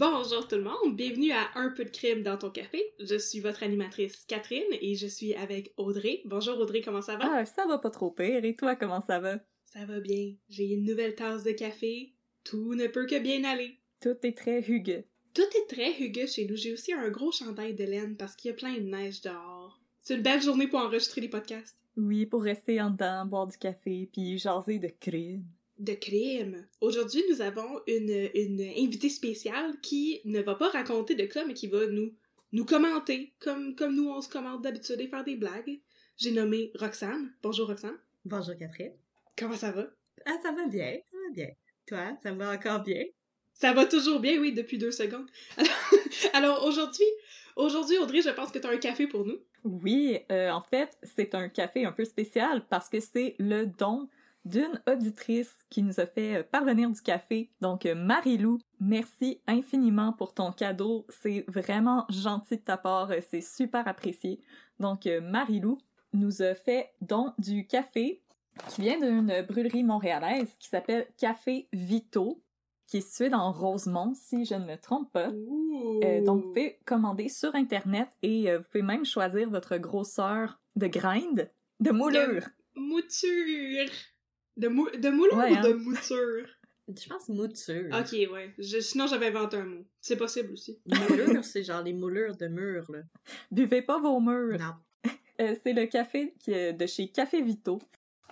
Bonjour tout le monde, bienvenue à Un peu de crime dans ton café. Je suis votre animatrice Catherine et je suis avec Audrey. Bonjour Audrey, comment ça va? Ah, ça va pas trop pire. Et toi, comment ça va? Ça va bien. J'ai une nouvelle tasse de café. Tout ne peut que bien aller. Tout est très rugueux. Tout est très rugueux chez nous. J'ai aussi un gros chandail de laine parce qu'il y a plein de neige dehors. C'est une belle journée pour enregistrer les podcasts. Oui, pour rester en dedans, boire du café, puis jaser de crime. De crime. Aujourd'hui, nous avons une, une invitée spéciale qui ne va pas raconter de cas, mais qui va nous, nous commenter, comme, comme nous on se commente d'habitude et faire des blagues. J'ai nommé Roxane. Bonjour Roxane. Bonjour Catherine. Comment ça va? Ah, ça va bien, ça va bien. Toi, ça va encore bien? Ça va toujours bien, oui, depuis deux secondes. Alors, alors aujourd'hui, aujourd'hui, Audrey, je pense que tu as un café pour nous. Oui, euh, en fait, c'est un café un peu spécial parce que c'est le don d'une auditrice qui nous a fait euh, parvenir du café. Donc, euh, Marie-Lou, merci infiniment pour ton cadeau. C'est vraiment gentil de ta part. euh, C'est super apprécié. Donc, Marie-Lou nous a fait don du café qui vient d'une brûlerie montréalaise qui s'appelle Café Vito, qui est situé dans Rosemont, si je ne me trompe pas. Euh, donc, vous pouvez commander sur Internet et euh, vous pouvez même choisir votre grosseur de grind, de moulure. Mouture. De, mou de moulure Ouais, ou hein. de mouture? Je pense mouture. Ok, ouais. Je- sinon, j'avais inventé un mot. C'est possible aussi. Moulure, c'est genre les moulures de murs, là. Buvez pas vos murs. Non. Euh, c'est le café qui est de chez Café Vito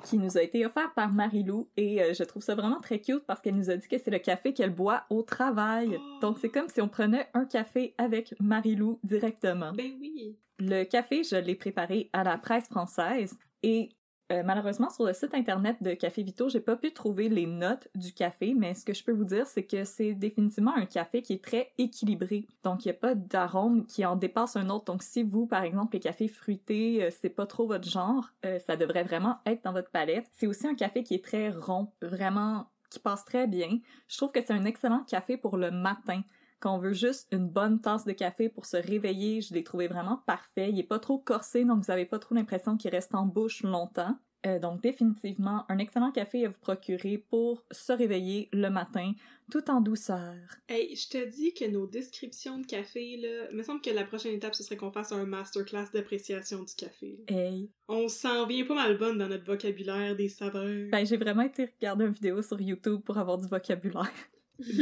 qui nous a été offert par Marilou et euh, je trouve ça vraiment très cute parce qu'elle nous a dit que c'est le café qu'elle boit au travail. Oh. Donc c'est comme si on prenait un café avec Marilou directement. Ben oui. Le café, je l'ai préparé à la presse française et euh, malheureusement sur le site internet de Café Vito, j'ai pas pu trouver les notes du café, mais ce que je peux vous dire, c'est que c'est définitivement un café qui est très équilibré. Donc il y a pas d'arôme qui en dépasse un autre. Donc si vous, par exemple, les cafés fruités, euh, c'est pas trop votre genre, euh, ça devrait vraiment être dans votre palette. C'est aussi un café qui est très rond, vraiment qui passe très bien. Je trouve que c'est un excellent café pour le matin quand on veut juste une bonne tasse de café pour se réveiller, je l'ai trouvé vraiment parfait. Il est pas trop corsé, donc vous avez pas trop l'impression qu'il reste en bouche longtemps. Euh, donc définitivement, un excellent café à vous procurer pour se réveiller le matin, tout en douceur. Hey, je te dis que nos descriptions de café, là, il me semble que la prochaine étape, ce serait qu'on fasse un masterclass d'appréciation du café. là. Hey. On s'en vient pas mal bonne dans notre vocabulaire des saveurs. Ben, j'ai vraiment été regarder une vidéo sur YouTube pour avoir du vocabulaire.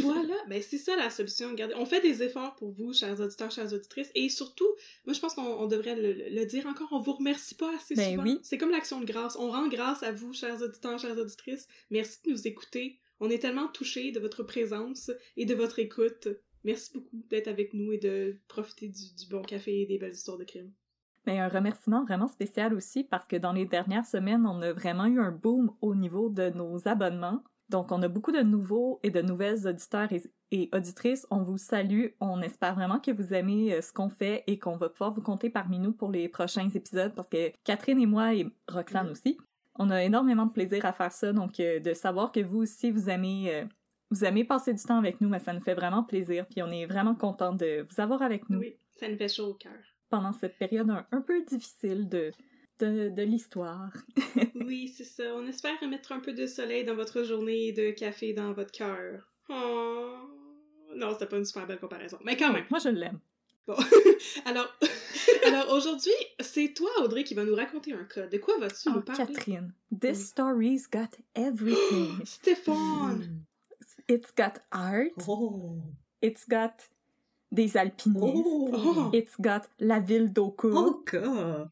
Voilà, ben c'est ça la solution. Regardez, on fait des efforts pour vous, chers auditeurs, chères auditrices, et surtout, moi je pense qu'on on devrait le, le dire encore, on vous remercie pas assez Ben souvent. oui. C'est comme l'action de grâce. On rend grâce à vous, chers auditeurs, chères auditrices. Merci de nous écouter. On est tellement touchés de votre présence et de votre écoute. Merci beaucoup d'être avec nous et de profiter du, du bon café et des belles histoires de crime. Mais un remerciement vraiment spécial aussi parce que dans les dernières semaines, on a vraiment eu un boom au niveau de nos abonnements. Donc, on a beaucoup de nouveaux et de nouvelles auditeurs et, et auditrices. On vous salue. On espère vraiment que vous aimez euh, ce qu'on fait et qu'on va pouvoir vous compter parmi nous pour les prochains épisodes parce que Catherine et moi et Roxane aussi, on a énormément de plaisir à faire ça. Donc, euh, de savoir que vous aussi, vous aimez euh, vous aimez passer du temps avec nous, mais ça nous fait vraiment plaisir, puis on est vraiment content de vous avoir avec nous Oui, ça nous fait chaud au cœur. pendant cette période un, un peu difficile de, de, de l'histoire. Oui, c'est ça. On espère mettre un peu de soleil dans votre journée et de café dans votre cœur. Oh. Non, c'était pas une super belle comparaison. Mais quand même. Moi, je l'aime. Bon. alors, alors aujourd'hui, c'est toi, Audrey, qui va nous raconter un cas. De quoi vas-tu Oh, nous parler? Catherine, Oui. this story's got everything. Stéphane! It's got art, Oh! it's got des alpinistes, Oh! it's got la ville d'Oka. Oh!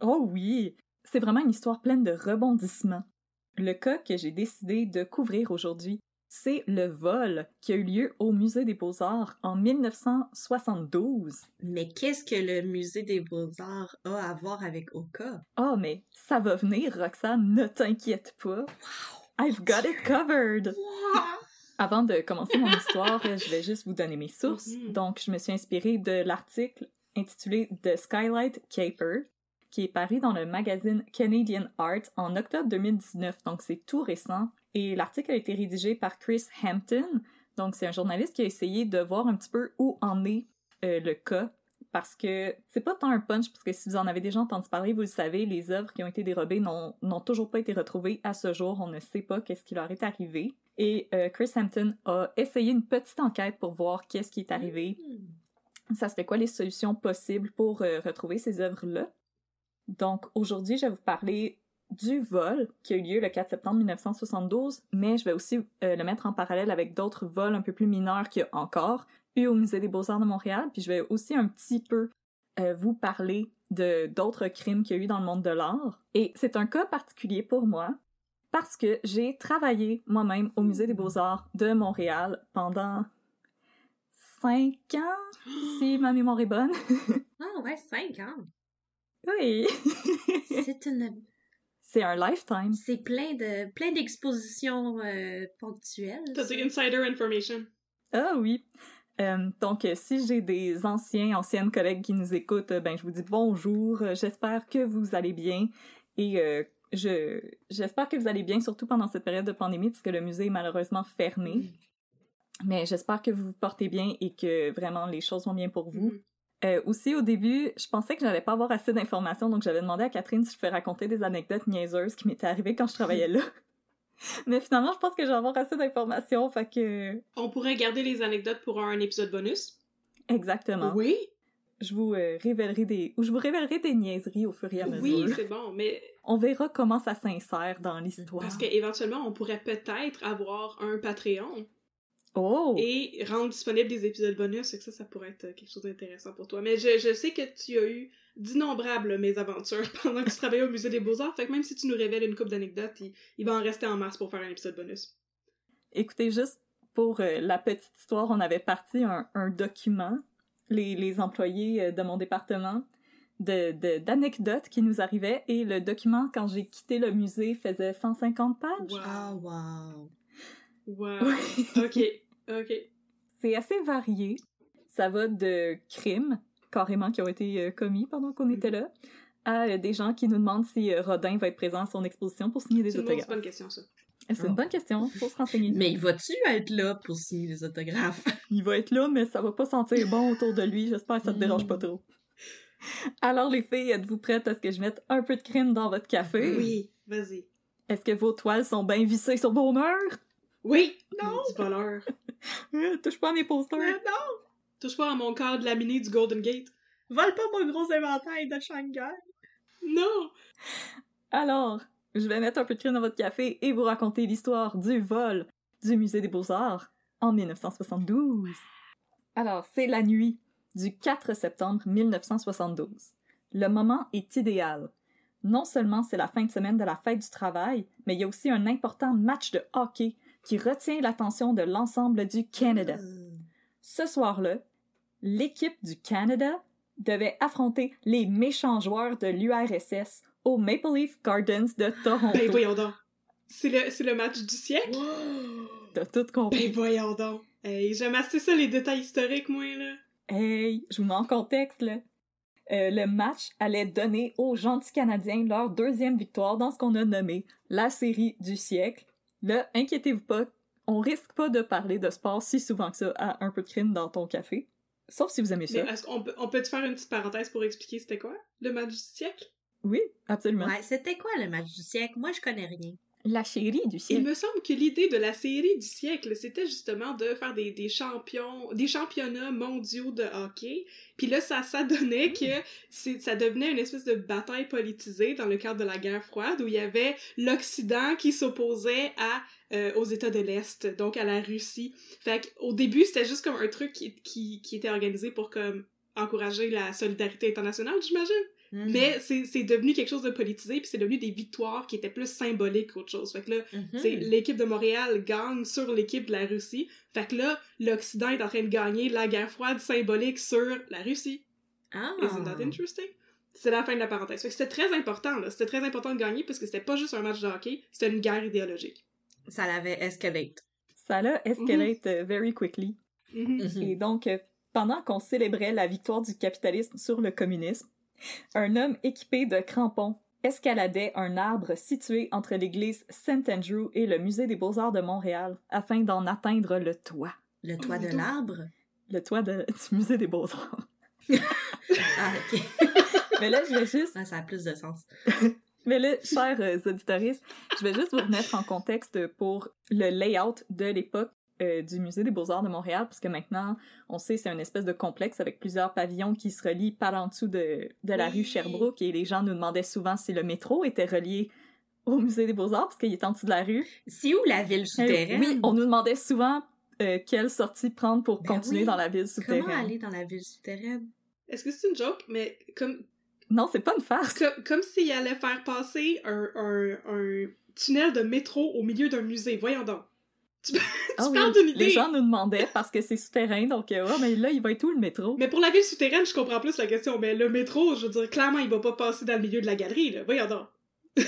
Oh oui! C'est vraiment une histoire pleine de rebondissements. Le cas que j'ai décidé de couvrir aujourd'hui, c'est le vol qui a eu lieu au Musée des Beaux-Arts en 1972. Mais qu'est-ce que le musée des Beaux-Arts a à voir avec Oka? Oh, mais ça va venir, Roxane, ne t'inquiète pas. I've got it covered! Avant de commencer mon histoire, je vais juste vous donner mes sources. Mhm. Donc, je me suis inspirée de l'article intitulé The Skylight Caper, qui est paru dans le magazine Canadian Art en octobre 2019. Donc, c'est tout récent. Et l'article a été rédigé par Chris Hampton. Donc, c'est un journaliste qui a essayé de voir un petit peu où en est euh, le cas. Parce que c'est pas tant un punch, parce que si vous en avez déjà entendu parler, vous le savez, les œuvres qui ont été dérobées n'ont toujours pas été retrouvées à ce jour. On ne sait pas qu'est-ce qui leur est arrivé. Et euh, Chris Hampton a essayé une petite enquête pour voir qu'est-ce qui est arrivé. Ça serait quoi les solutions possibles pour euh, retrouver ces œuvres-là? Donc aujourd'hui, je vais vous parler du vol qui a eu lieu le 4 septembre 1972, mais je vais aussi euh, le mettre en parallèle avec d'autres vols un peu plus mineurs qu'il y a encore eu au Musée des Beaux-Arts de Montréal, puis je vais aussi un petit peu euh, vous parler de d'autres crimes qu'il y a eu dans le monde de l'art. Et c'est un cas particulier pour moi parce que j'ai travaillé moi-même au Musée des Beaux-Arts de Montréal pendant cinq ans, si ma mémoire est bonne. Ah ouais, cinq ans! Oui! C'est une... c'est un lifetime. C'est plein de plein d'expositions euh, ponctuelles. T'as du insider information. Ah oui. Euh, donc, euh, si j'ai des anciens, anciennes collègues qui nous écoutent, ben je vous dis bonjour. J'espère que vous allez bien et euh, je j'espère que vous allez bien, surtout pendant cette période de pandémie, puisque le musée est malheureusement fermé. Mais j'espère que vous vous portez bien et que vraiment les choses vont bien pour vous. Mhm. Euh, aussi, au début, je pensais que j'allais pas avoir assez d'informations, donc j'avais demandé à Catherine si je pouvais raconter des anecdotes niaiseuses qui m'étaient arrivées quand je travaillais là. Mais finalement, je pense que je vais avoir assez d'informations, fait que... On pourrait garder les anecdotes pour un épisode bonus. Exactement. Oui. Je vous euh, révélerai des... ou je vous révélerai des niaiseries au fur et à mesure. Oui, c'est bon, mais On verra comment ça s'insère dans l'histoire. parce qu'éventuellement, on pourrait peut-être avoir un Patreon Oh! et rendre disponible des épisodes bonus, que ça, ça pourrait être quelque chose d'intéressant pour toi. Mais je, je sais que tu as eu d'innombrables mésaventures pendant que tu travaillais au Musée des Beaux-Arts, fait que même si tu nous révèles une coupe d'anecdotes, il, il va en rester en masse pour faire un épisode bonus. Écoutez, juste pour euh, la petite histoire, on avait parti un, un document, les, les employés euh, de mon département, de, de- d'anecdotes qui nous arrivaient, et le document, quand j'ai quitté le musée, faisait 150 pages. Wow. Ah, wow! Wow. ok, ok. C'est assez varié. Ça va de crimes, carrément, qui ont été euh, commis pendant qu'on était là, à euh, des gens qui nous demandent si euh, Rodin va être présent à son exposition pour signer des C'est une autographes. bonne question, ça. C'est une bonne question, faut se renseigner. Mais vas-tu être là pour signer les autographes? Il va être là, mais ça va pas sentir bon autour de lui. J'espère que ça te dérange pas trop. Alors, les filles, êtes-vous prêtes à ce que je mette un peu de crime dans votre café? Oui, vas-y. Est-ce que vos toiles sont bien vissées sur vos murs? Oui! Non! Du voleur. Touche pas à mes posters. Mais non! Touche pas à mon cadre laminé du Golden Gate. Vole pas mon gros inventaire de Shanghai! Non! Alors, je vais mettre un peu de crime dans votre café et vous raconter l'histoire du vol du Musée des Beaux-Arts en 1972. Alors, c'est la nuit du 4 septembre 1972. Le moment est idéal. Non seulement c'est la fin de semaine de la fête du travail, mais il y a aussi un important match de hockey qui retient l'attention de l'ensemble du Canada. Ce soir-là, l'équipe du Canada devait affronter les méchants joueurs de l'URSS au Maple Leaf Gardens de Toronto. Ben voyons donc. C'est le, c'est le match du siècle? T'as tout compris. Ben voyons donc. Hey, j'aime assez ça, les détails historiques, moi, là. Hey, je vous mets en contexte, là. Euh, le match allait donner aux gentils Canadiens leur deuxième victoire dans ce qu'on a nommé la série du siècle. Là, inquiétez-vous pas, on risque pas de parler de sport si souvent que ça à un peu de crime dans ton café. Sauf si vous aimez ça. Mais est-ce qu'on peut, on peut te faire une petite parenthèse pour expliquer c'était quoi le match du siècle? Oui, absolument. Ouais, c'était quoi le match du siècle? Moi, je connais rien. La chérie du Il siècle. me semble que l'idée de la série du siècle, c'était justement de faire des, des champions, des championnats mondiaux de hockey. Puis là, ça, ça donnait que ça devenait une espèce de bataille politisée dans le cadre de la guerre froide où il y avait l'Occident qui s'opposait à euh, aux États de l'Est, donc à la Russie. Fait qu'au début, c'était juste comme un truc qui, qui, qui était organisé pour comme encourager la solidarité internationale, j'imagine. Mhm. Mais c'est c'est devenu quelque chose de politisé, puis c'est devenu des victoires qui étaient plus symboliques qu'autre chose. Fait que là, c'est l'équipe de Montréal gagne sur l'équipe de la Russie. Fait que là, l'Occident est en train de gagner la guerre froide symbolique sur la Russie. Ah! Isn't that interesting? C'est la fin de la parenthèse. Fait que c'était très important, là. C'était très important de gagner parce que c'était pas juste un match de hockey, c'était une guerre idéologique. Ça l'avait escalate. Ça l'a escalate euh, very quickly. Mhm. Mhm. Et donc, euh, pendant qu'on célébrait la victoire du capitalisme sur le communisme, un homme équipé de crampons escaladait un arbre situé entre l'église St. Andrew et le musée des beaux-arts de Montréal afin d'en atteindre le toit. Le toit de l'arbre? Le toit de- du musée des beaux-arts. Ah, ok. Mais là, je vais juste Ah, ça a plus de sens. Mais là, chers euh, auditoristes, je vais juste vous remettre en contexte pour le layout de l'époque euh, du Musée des Beaux-Arts de Montréal, parce que maintenant, on sait, c'est une espèce de complexe avec plusieurs pavillons qui se relient par en dessous de, de la Oui. rue Sherbrooke, et les gens nous demandaient souvent si le métro était relié au Musée des Beaux-Arts, parce qu'il est en dessous de la rue. C'est où la ville Euh, souterraine? oui, on nous demandait souvent euh, quelle sortie prendre pour Ben continuer oui. dans la ville souterraine. Comment aller dans la ville souterraine? Est-ce que c'est une joke? Mais comme, Non, c'est pas une farce. comme, comme s'il allait faire passer un, un, un tunnel de métro au milieu d'un musée. Voyons donc. Tu, tu Ah oui, parles d'une idée. Les gens nous demandaient parce que c'est souterrain, donc euh, ouais, mais là, il va être où le métro? Mais pour la ville souterraine, je comprends plus la question. Mais le métro, je veux dire, clairement, il va pas passer dans le milieu de la galerie, là. Voyons donc.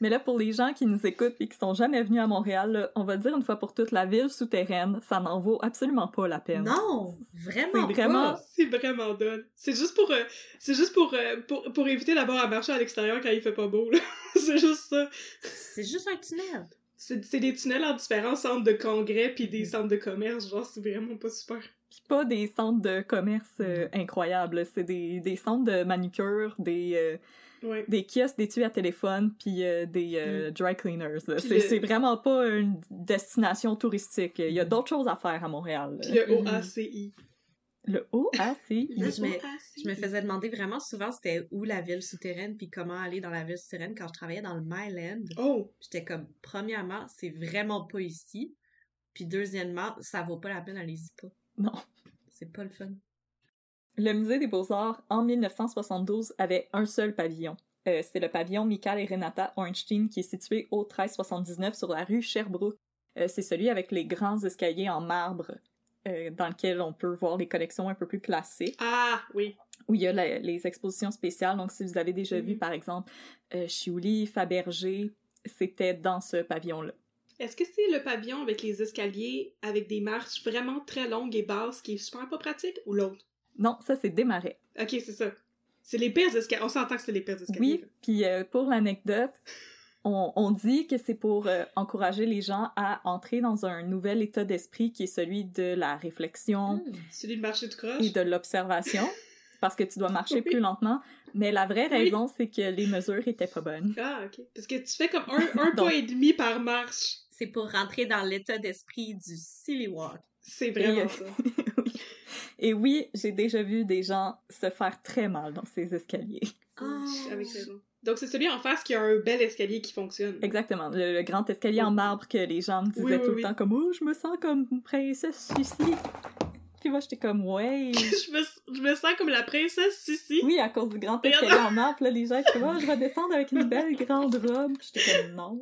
Mais là, pour les gens qui nous écoutent et qui sont jamais venus à Montréal, là, on va dire une fois pour toutes, la ville souterraine, ça n'en vaut absolument pas la peine. Non! Vraiment C'est vraiment- pas! C'est vraiment done. C'est juste pour, euh, c'est juste pour, euh, pour, pour éviter d'avoir à marcher à l'extérieur quand il fait pas beau, là. c'est juste ça. C'est juste un tunnel. C'est des tunnels en différents centres de congrès puis des centres de commerce. Genre, c'est vraiment pas super. Puis pas des centres de commerce euh, incroyables, c'est des, des centres de manucure, des, euh, Ouais. des kiosques, des tuyaux à téléphone, puis euh, des euh, dry cleaners. C'est le- vraiment pas une destination touristique. Il y a d'autres choses à faire à Montréal. Puis le Mhm. OACI. Le OACI. Là, Le je me-. Je me faisais demander vraiment souvent c'était où la ville souterraine puis comment aller dans la ville souterraine quand je travaillais dans le Myland. Oh! J'étais comme, premièrement, c'est vraiment pas ici. Puis deuxièmement, ça vaut pas la peine, allez-y pas. Non. C'est pas le fun. Le musée des beaux-arts, en 1972, avait un seul pavillon. Euh, C'était le pavillon Michael et Renata Ornstein qui est situé au 1379 sur la rue Sherbrooke. Euh, C'est celui avec les grands escaliers en marbre euh, dans lequel on peut voir les collections un peu plus classiques, Ah, oui. où il y a la- les expositions spéciales. Donc, si vous avez déjà vu, Mhm. par exemple, euh, Chiouli, Fabergé, c'était dans ce pavillon-là. Est-ce que c'est le pavillon avec les escaliers avec des marches vraiment très longues et basses qui est super pas pratique ou l'autre? Non, ça, c'est Desmarais. Ok, c'est ça. C'est les pires escaliers. On s'entend que c'est les pires escaliers. Oui, puis euh, pour l'anecdote, on, on dit que c'est pour euh, encourager les gens à entrer dans un nouvel état d'esprit qui est celui de la réflexion Hmm. Celui de marcher de croche. et de l'observation, parce que tu dois marcher Oui. plus lentement. Mais la vraie Oui. raison, c'est que les mesures étaient pas bonnes. Ah, ok. Parce que tu fais comme un, un Donc- pas et demi par marche. C'est pour rentrer dans l'état d'esprit du silly walk. C'est vraiment Et, ça. Oui. Et oui, j'ai déjà vu des gens se faire très mal dans ces escaliers. Ah. Avec raison. Donc c'est celui en face qui a un bel escalier qui fonctionne. Exactement, le, le grand escalier en marbre que les gens me disaient Oui, oui, tout oui. le temps comme « Oh, je me sens comme une princesse ici! » Puis moi, j'étais comme « Ouais! » je, me, je me sens comme la princesse Sissi. Oui, à cause du grand escalier en marbre, là, les gens étaient comme, Ah, je vais descendre avec une belle grande robe. Puis J'étais comme, non.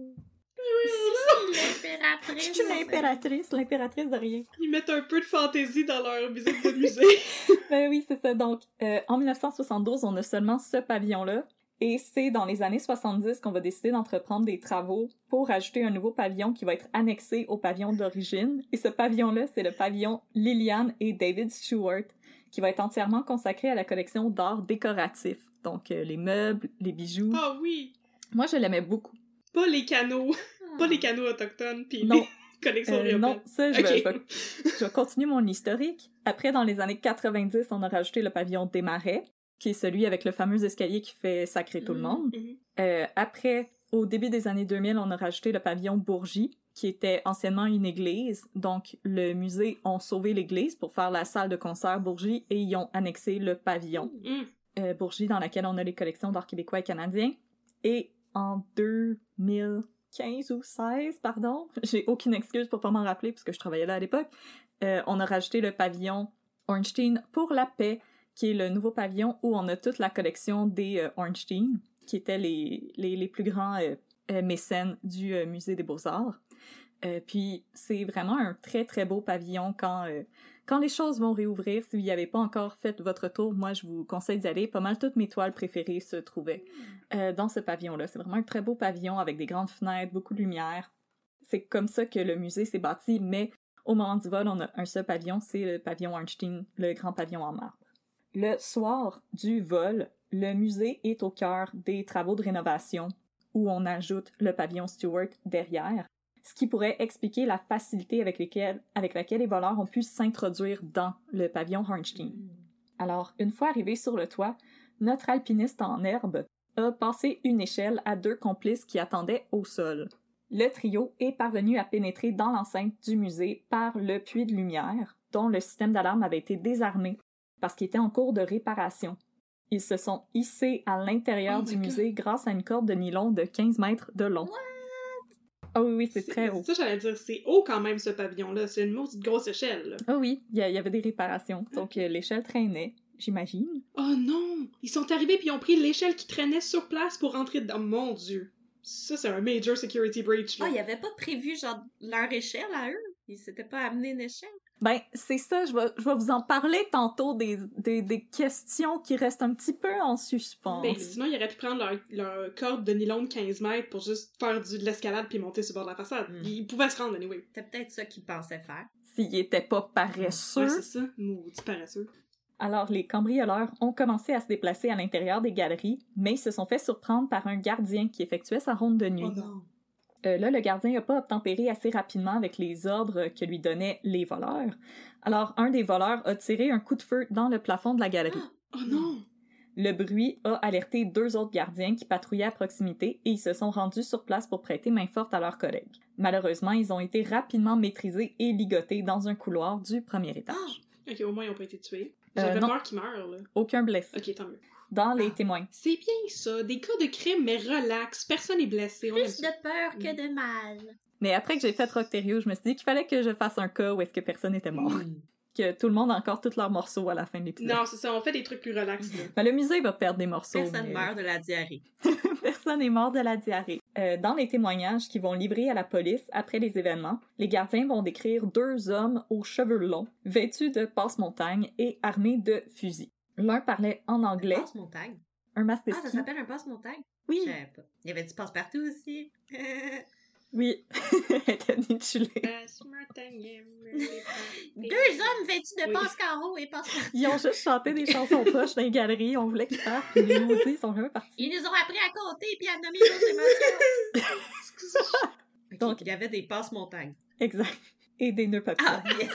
Je L'impératrice. suis l'impératrice, l'impératrice de rien. Ils mettent un peu de fantaisie dans leur visite de musée. Ben oui, c'est ça. Donc, euh, en 1972, on a seulement ce pavillon-là. Et c'est dans les années 70 qu'on va décider d'entreprendre des travaux pour ajouter un nouveau pavillon qui va être annexé au pavillon d'origine. Et ce pavillon-là, c'est le pavillon Lillian et David Stewart, qui va être entièrement consacré à la collection d'art décoratif. Donc, euh, les meubles, les bijoux. Ah oui! Moi, je l'aimais beaucoup. Pas les canaux. Ah. Pas les canaux autochtones. Pis Non. Connexion Euh, urbaine. non, ça, je, vais, Ok. je vais- je vais continuer mon historique. Après, dans les années 90, on a rajouté le pavillon des Marais, qui est celui avec le fameux escalier qui fait sacrer tout le monde. Mhm. Euh, après, au début des années 2000, on a rajouté le pavillon Bourgie, qui était anciennement une église. Donc, le musée ont sauvé l'église pour faire la salle de concert Bourgie et y ont annexé le pavillon Mhm. euh, Bourgie, dans laquelle on a les collections d'art québécois et canadiens. Et en 2015 ou 16, pardon, j'ai aucune excuse pour pas m'en rappeler puisque je travaillais là à l'époque, euh, on a rajouté le pavillon Ornstein pour la paix, qui est le nouveau pavillon où on a toute la collection des euh, Ornstein, qui étaient les, les, plus grands euh, euh, mécènes du euh, Musée des Beaux-Arts. Puis c'est vraiment un très très beau pavillon quand quand les choses vont réouvrir. Si vous n'y avez pas encore fait votre tour, moi je vous conseille d'y aller. Pas mal toutes mes toiles préférées se trouvaient dans ce pavillon-là. C'est vraiment un très beau pavillon avec des grandes fenêtres, beaucoup de lumière. C'est comme ça que le musée s'est bâti, mais au moment du vol, on a un seul pavillon, c'est le pavillon Einstein, le grand pavillon en marbre. Le soir du vol, le musée est au cœur des travaux de rénovation où on ajoute le pavillon Stewart derrière, ce qui pourrait expliquer la facilité avec, laquelle les voleurs ont pu s'introduire dans le pavillon Hornstein. Alors, une fois arrivé sur le toit, notre alpiniste en herbe a passé une échelle à deux complices qui attendaient au sol. Le trio est parvenu à pénétrer dans l'enceinte du musée par le puits de lumière, dont le système d'alarme avait été désarmé parce qu'il était en cours de réparation. Ils se sont hissés à l'intérieur Oh du God. musée grâce à une corde de nylon de 15 mètres de long. Ah oui, oui, c'est très haut. Ça, j'allais dire, c'est haut quand même, ce pavillon-là. C'est une maudite grosse échelle. Ah oui, il y, avait des réparations. Donc euh, l'échelle traînait, j'imagine. Oh non! Ils sont arrivés puis ils ont pris l'échelle qui traînait sur place pour rentrer dedans. Mon dieu! Ça, c'est un major security breach, là. Ah, il avait pas prévu, genre, leur échelle à eux? Ils s'étaient pas amené une échelle? Ben, c'est ça, je vais, je vais vous en parler tantôt des, des, des questions qui restent un petit peu en suspens. Ben, sinon, ils auraient pu prendre leur, leur corde de nylon de 15 mètres pour juste faire du, de l'escalade puis monter sur le bord de la façade. Mm. Ils pouvaient se rendre, anyway. C'était peut-être ça qu'ils pensaient faire. S'ils étaient pas paresseux. Ouais, c'est ça. Maudit paresseux. Alors, les cambrioleurs ont commencé à se déplacer à l'intérieur des galeries, mais ils se sont fait surprendre par un gardien qui effectuait sa ronde de nuit. Oh non. Euh, là, le gardien n'a pas obtempéré assez rapidement avec les ordres que lui donnaient les voleurs. Alors, un des voleurs a tiré un coup de feu dans le plafond de la galerie. Oh non! Le bruit a alerté deux autres gardiens qui patrouillaient à proximité et ils se sont rendus sur place pour prêter main forte à leurs collègues. Malheureusement, ils ont été rapidement maîtrisés et ligotés dans un couloir du premier étage. Ok, au moins, ils ont pas été tués. Euh, J'avais peur qu'ils meurent, là. Aucun blessé. Ok, tant mieux. Dans les Ah. témoins. C'est bien ça. Des cas de crime, mais relax. Personne n'est blessé. Plus de peur que Mm. de mal. Mais après que j'ai fait Rocterio, je me suis dit qu'il fallait que je fasse un cas où est-ce que personne n'était mort. Mm. Que tout le monde a encore tous leurs morceaux à la fin de l'épisode. Non, c'est ça. On fait des trucs plus relax, là. Ben, le musée va perdre des morceaux. Personne mais- meurt de la diarrhée. Personne n'est mort de la diarrhée. Euh, dans les témoignages qu'ils vont livrer à la police après les événements, les gardiens vont décrire deux hommes aux cheveux longs, vêtus de passe-montagne et armés de fusils. L'un parlait en anglais, Passe-montagne. un masque de Ah, ça s'appelle un passe-montagne? Oui, Je savais pas. Il y avait du passe-partout aussi. oui. Elle était intitulée. Deux hommes vêtus de Oui. passe-carreau et passe-partout. Ils ont juste chanté des chansons poches dans les galeries, on voulait qu'ils partent, puis les maudits ils sont jamais partis. Ils nous ont appris à compter puis à nommer nos émotions. Ok, Donc- il y avait des passe-montagnes. Exact. Et des nœuds papillons. Ah, yes!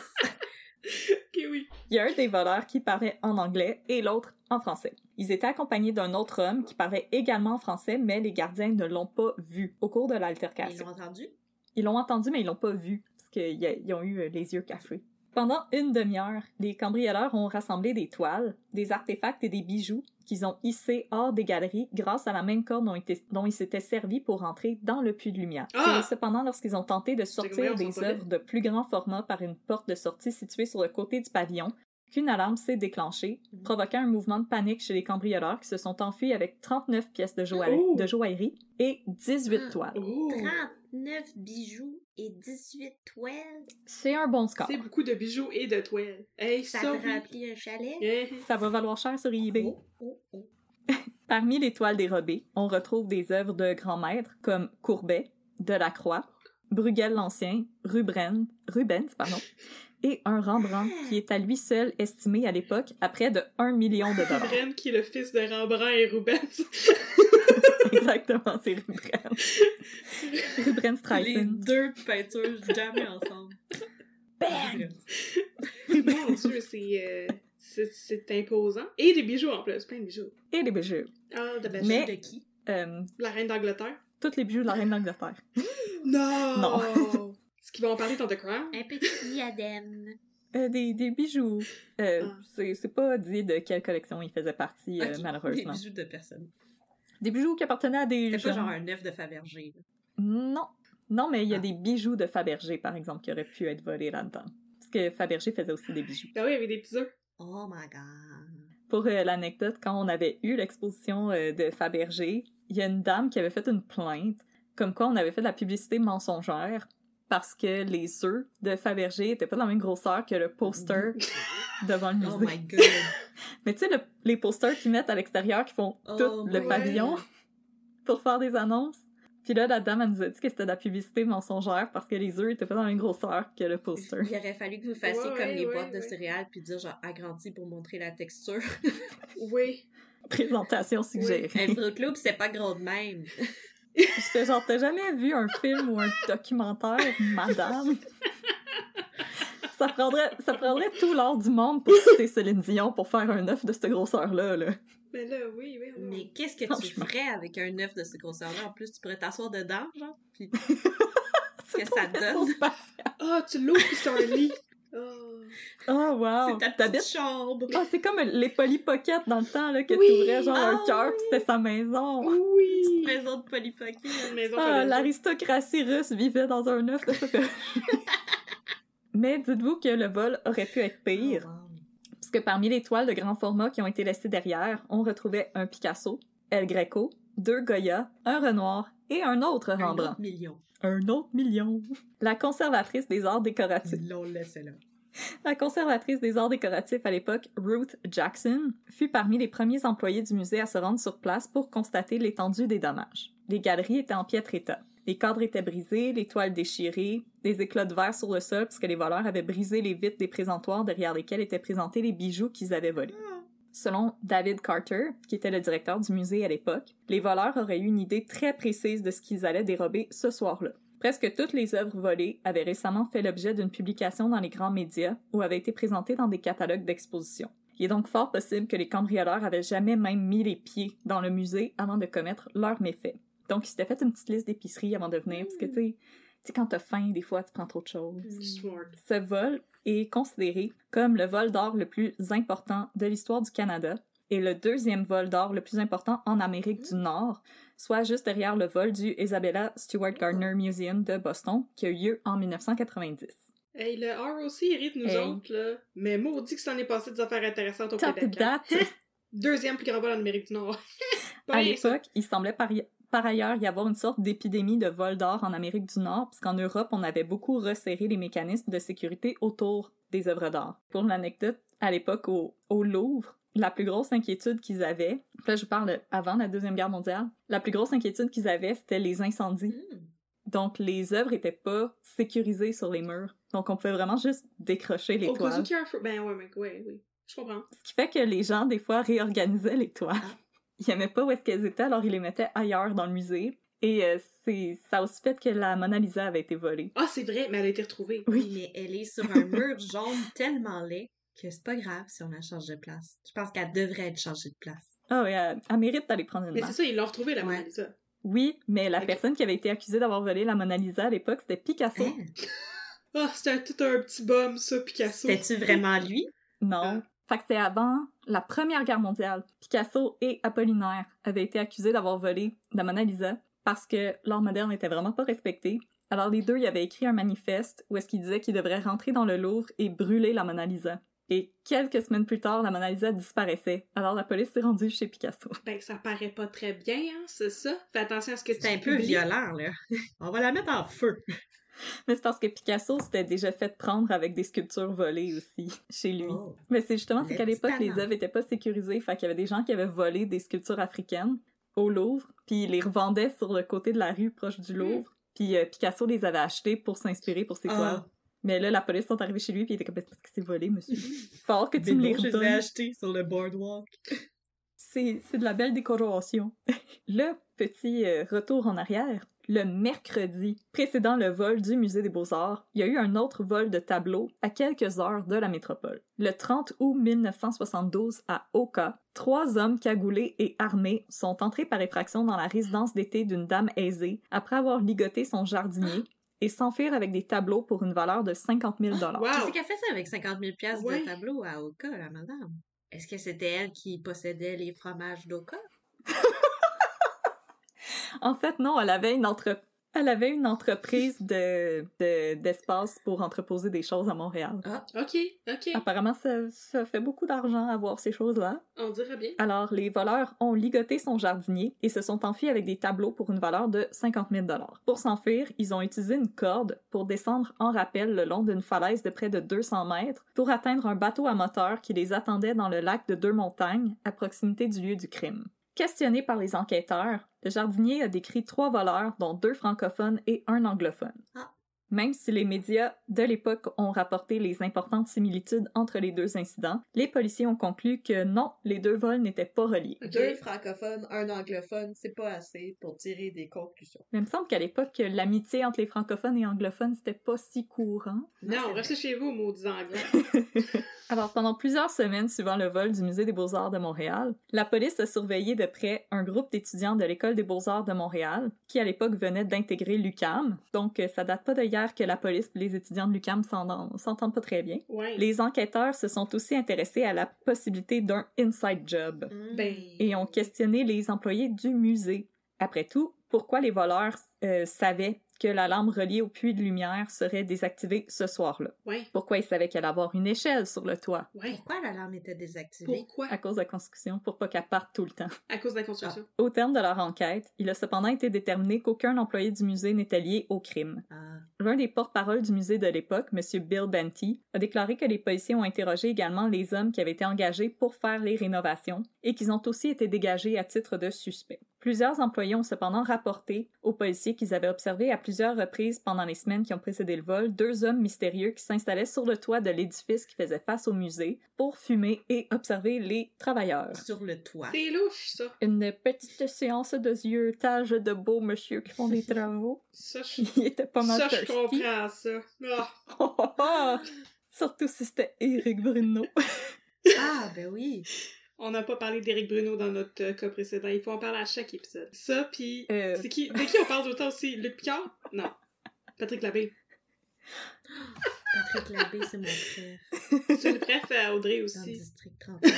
Oui. Il y a un des voleurs qui parlait en anglais et l'autre en français. Ils étaient accompagnés d'un autre homme qui parlait également en français, mais les gardiens ne l'ont pas vu au cours de Ils l'altercation. l'ont entendu? Ils l'ont entendu, mais ils l'ont pas vu, parce qu'ils ils ont eu euh, les yeux cafés. Pendant une demi-heure, les cambrioleurs ont rassemblé des toiles, des artefacts et des bijoux qu'ils ont hissés hors des galeries grâce à la même corde dont, était- dont ils s'étaient servis pour entrer dans le puits de lumière. Ah! C'est cependant lorsqu'ils ont tenté de sortir des œuvres de plus grand format par une porte de sortie située sur le côté du pavillon qu'une alarme s'est déclenchée, Mhm. provoquant un mouvement de panique chez les cambrioleurs qui se sont enfuis avec 39 pièces de, joaillerie, Oh! de joaillerie et 18 Ah. toiles. Oh! 39 bijoux et 18 toiles. C'est un bon score. C'est beaucoup de bijoux et de toiles. Hey, Ça te remplit un chalet? Ça va valoir cher sur eBay. Oh, oh, oh. Parmi les toiles dérobées, on retrouve des œuvres de grands maîtres comme Courbet, Delacroix, Bruegel l'Ancien, Rubens, Rubens pardon, et un Rembrandt qui est à lui seul estimé à l'époque à près de 1 million de dollars. Bren, qui est le fils de Rembrandt et Rubens. Exactement, c'est Rembrandt. Rembrandt Les Streisand. deux peintures jamais ensemble. Bang! Mon Dieu, c'est, euh, c'est, c'est imposant. Et des bijoux en plus, plein de bijoux. Et les bijoux. Ah, de belles Mais- De qui? Euh, La reine d'Angleterre. tous les bijoux de la reine d'Angleterre. Non! Non. Est-ce qu'ils vont en parler dans The Crown? Un petit diadème. Euh, des, des bijoux. Euh, Ah. c'est, c'est pas dit de quelle collection il faisait partie, euh, malheureusement. Des bijoux de personne. Des bijoux qui appartenaient à des C'est pas gens. genre un œuf de Fabergé. là. Non. Non, mais il y a Ah. des bijoux de Fabergé, par exemple, qui auraient pu être volés là-dedans. Parce que Fabergé faisait aussi des bijoux. Ben oui, avec des petits œufs. Oh my god. Pour euh, l'anecdote, quand on avait eu l'exposition euh, de Fabergé, il y a une dame qui avait fait une plainte, comme quoi on avait fait de la publicité mensongère parce que les œufs de Fabergé étaient pas de la même grosseur que le poster devant le musée. Oh my god. Mais tu sais, le- les posters qu'ils mettent à l'extérieur qui font Oh tout le pavillon pour faire des annonces. Puis là, la dame, elle nous a dit que c'était de la publicité mensongère parce que les œufs étaient pas dans la même grosseur que le poster. Il aurait fallu que vous fassiez Ouais, comme ouais, les ouais, boîtes de céréales puis dire genre agrandi pour montrer la texture. Oui. Présentation suggérée. un Fruit Loop, c'est pas gros de même. J'étais genre, t'as jamais vu un film ou un documentaire, madame? Ça prendrait, ça prendrait tout l'or du monde pour citer Céline Dion pour faire un œuf de cette grosseur-là. Là. Ben là, oui, oui. oui. Mais qu'est-ce que tu ferais avec un œuf de ce grosseur-là? En plus, tu pourrais t'asseoir dedans, genre, puis C'est que ça donne? Ah, tu l'ouvres puis c'est un lit. Oh. Oh, wow! c'est ta petite chambre. Ah, c'est comme les Polly Pocket dans le temps, là, que Oui! t'ouvrais genre un Ah cœur, oui! c'était sa maison. Oui! Maison de polypocket. Maison Ah, l'aristocratie russe vivait dans un œuf de. Mais dites-vous que le vol aurait pu être pire, Oh, wow. puisque parmi les toiles de grand format qui ont été laissées derrière, on retrouvait un Picasso, El Greco, deux Goya, un Renoir et un autre Un Rembrandt. autre million. Un autre million. La conservatrice des arts décoratifs. Laissé là. La conservatrice des arts décoratifs à l'époque, Ruth Jackson, fut parmi les premiers employés du musée à se rendre sur place pour constater l'étendue des dommages. Les galeries étaient en piètre état. Les cadres étaient brisés, les toiles déchirées, des éclats de verre sur le sol puisque les voleurs avaient brisé les vitres des présentoirs derrière lesquels étaient présentés les bijoux qu'ils avaient volés. Selon David Carter, qui était le directeur du musée à l'époque, les voleurs auraient eu une idée très précise de ce qu'ils allaient dérober ce soir-là. Presque toutes les œuvres volées avaient récemment fait l'objet d'une publication dans les grands médias ou avaient été présentées dans des catalogues d'exposition. Il est donc fort possible que les cambrioleurs avaient jamais même mis les pieds dans le musée avant de commettre leurs méfaits. Donc, ils s'étaient fait une petite liste d'épicerie avant de venir, parce que, tu sais, quand t'as faim, des fois, tu prends trop de choses. Smart. Ce vol est considéré comme le vol d'or le plus important de l'histoire du Canada et le deuxième vol d'or le plus important en Amérique du Nord, soit juste derrière le vol du Isabella Stewart Gardner Museum de Boston qui a eu lieu en 1990. Hey, le ROC hérite nous Hey. autres, là. Mais maudit que ça en est passé des affaires intéressantes au Top Québec. date! Deuxième plus grand vol en Amérique du Nord. À l'époque, il semblait par, par ailleurs y avoir une sorte d'épidémie de vol d'or en Amérique du Nord, puisqu'en Europe, on avait beaucoup resserré les mécanismes de sécurité autour des œuvres d'art. Pour l'anecdote, à l'époque, au, au Louvre, la plus grosse inquiétude qu'ils avaient, là je parle avant la Deuxième Guerre mondiale, la plus grosse inquiétude qu'ils avaient, c'était les incendies. Hmm. Donc les œuvres étaient pas sécurisées sur les murs. Donc on pouvait vraiment juste décrocher les Au cas où toiles. qu'il y a un feu. Ben ouais, oui. Je comprends. Ce qui fait que les gens, des fois, réorganisaient les toiles. Ah. Ils aimaient pas où est-ce qu'elles étaient, alors ils les mettaient ailleurs dans le musée. Et euh, c'est ça a aussi fait que la Mona Lisa avait été volée. Ah, c'est vrai, mais elle a été retrouvée. Oui. Mais elle est sur un mur jaune tellement laid que c'est pas grave si on la change de place. Je pense qu'elle devrait être changée de place. Ah oui, elle, elle mérite d'aller prendre une Mais c'est ça, ils l'ont retrouvée, la Ouais. Mona Lisa. Oui, mais la personne qui avait été accusée d'avoir volé la Mona Lisa à l'époque, c'était Picasso. Hein? Ah, c'était tout un petit bum, ça, Picasso. C'était-tu vraiment lui? Non. Fait que c'était avant la Première Guerre mondiale. Picasso et Apollinaire avaient été accusés d'avoir volé la Mona Lisa parce que l'art moderne n'était vraiment pas respecté. Alors les deux, ils avaient écrit un manifeste où est-ce qu'ils disaient qu'ils devraient rentrer dans le Louvre et brûler la Mona Lisa. Et quelques semaines plus tard, la Mona Lisa disparaissait. Alors la police s'est rendue chez Picasso. Ben, ça paraît pas très bien, hein, c'est ça? Fais attention à ce que C'est un peu violent, là. On va la mettre en feu. Mais c'est parce que Picasso s'était déjà fait prendre avec des sculptures volées aussi chez lui. Oh. Mais c'est justement, c'est qu'à l'époque, les œuvres étaient pas sécurisées. Fait qu'il y avait des gens qui avaient volé des sculptures africaines au Louvre, puis ils les revendaient sur le côté de la rue proche du Louvre. Puis euh, Picasso les avait achetées pour s'inspirer pour ses Ah. toiles. Mais là, la police sont arrivés chez lui, puis il était comme, parce que c'est volé, monsieur. Faut que tu me les non, je les ai redonnes. achetés sur le boardwalk. C'est c'est de la belle décoration. le petit euh, retour en arrière. Le mercredi précédant le vol du Musée des Beaux-Arts, il y a eu un autre vol de tableaux à quelques heures de la métropole. Le 30 août 1972, à Oka, trois hommes cagoulés et armés sont entrés par effraction dans la résidence d'été d'une dame aisée après avoir ligoté son jardinier et s'enfuir avec des tableaux pour une valeur de 50 000 Wow. Qu'est-ce qu'elle fait ça avec 50 000 piastres Ouais. de tableau à Oka, la madame? Est-ce que c'était elle qui possédait les fromages d'Oka? En fait, non, elle avait une entre- Elle avait une entreprise de, de- d'espace pour entreposer des choses à Montréal. Ah, Ok, ok. Apparemment, ça, ça fait beaucoup d'argent à voir ces choses-là. On dirait bien. Alors, les voleurs ont ligoté son jardinier et se sont enfuis avec des tableaux pour une valeur de 50 000 Pour s'enfuir, ils ont utilisé une corde pour descendre en rappel le long d'une falaise de près de 200 mètres pour atteindre un bateau à moteur qui les attendait dans le lac de Deux-Montagnes, à proximité du lieu du crime. Questionné par les enquêteurs, le jardinier a décrit trois voleurs, dont deux francophones et un anglophone. Ah. Même si les médias de l'époque ont rapporté les importantes similitudes entre les deux incidents, les policiers ont conclu que non, les deux vols n'étaient pas reliés. Deux francophones, un anglophone, c'est pas assez pour tirer des conclusions. Mais il me semble qu'à l'époque, l'amitié entre les francophones et anglophones, c'était pas si courant. Non, restez chez vous, maudits anglais. Alors, pendant plusieurs semaines suivant le vol du Musée des Beaux-Arts de Montréal, la police a surveillé de près un groupe d'étudiants de l'École des Beaux-Arts de Montréal, qui à l'époque venait d'intégrer l'UCAM. Donc, ça date pas que la police et les étudiants de l'UCAM s'entendent pas très bien. Ouais. Les enquêteurs se sont aussi intéressés à la possibilité d'un inside job hmm. Ben. et ont questionné les employés du musée. Après tout, pourquoi les voleurs euh, savaient que la lampe reliée au puits de lumière serait désactivée ce soir-là? Ouais. Pourquoi ils savaient qu'elle allait avoir une échelle sur le toit? Ouais. Pourquoi l'alarme était désactivée? Pourquoi? À cause de la construction, pour pas qu'elle parte tout le temps. À cause de la construction. Au terme de leur enquête, il a cependant été déterminé qu'aucun employé du musée n'était lié au crime. Ah. L'un des porte-parole du musée de l'époque, M. Bill Benty, a déclaré que les policiers ont interrogé également les hommes qui avaient été engagés pour faire les rénovations et qu'ils ont aussi été dégagés à titre de suspects. Plusieurs employés ont cependant rapporté aux policiers qu'ils avaient observé à plusieurs reprises pendant les semaines qui ont précédé le vol deux hommes mystérieux qui s'installaient sur le toit de l'édifice qui faisait face au musée pour fumer et observer les travailleurs. Sur le toit. C'est louche, ça. Une petite séance de ziotage de beaux monsieur qui font des travaux. Ça, je, Il était pas mal ça, je comprends ça. Ah. Oh, oh, oh. Surtout si c'était Eric Bruno. Ah, ben oui. On n'a pas parlé d'Éric Bruno dans notre euh, cas précédent. Il faut en parler à chaque épisode. Ça, puis Euh. c'est qui, de qui on parle d'autant aussi? Luc Picard? Non. Patrick Labbé. Patrick Labbé, c'est mon frère. C'est le bref à Audrey Dans le aussi. district 31.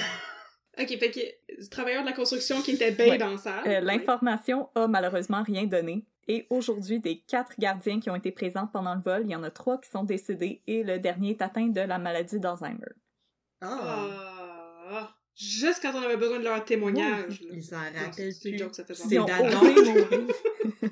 Ok, fait que du travailleur de la construction qui était bien Ouais. dans ça. Euh, L'information a malheureusement rien donné. Et aujourd'hui, des quatre gardiens qui ont été présents pendant le vol, il y en a trois qui sont décédés et le dernier est atteint de la maladie d'Alzheimer. Ah, Ah. Juste quand on avait besoin de leur témoignage. là. il s'en Non, rappelle c'est c'est une plus. C'est Ils ont dadon. osé mourir.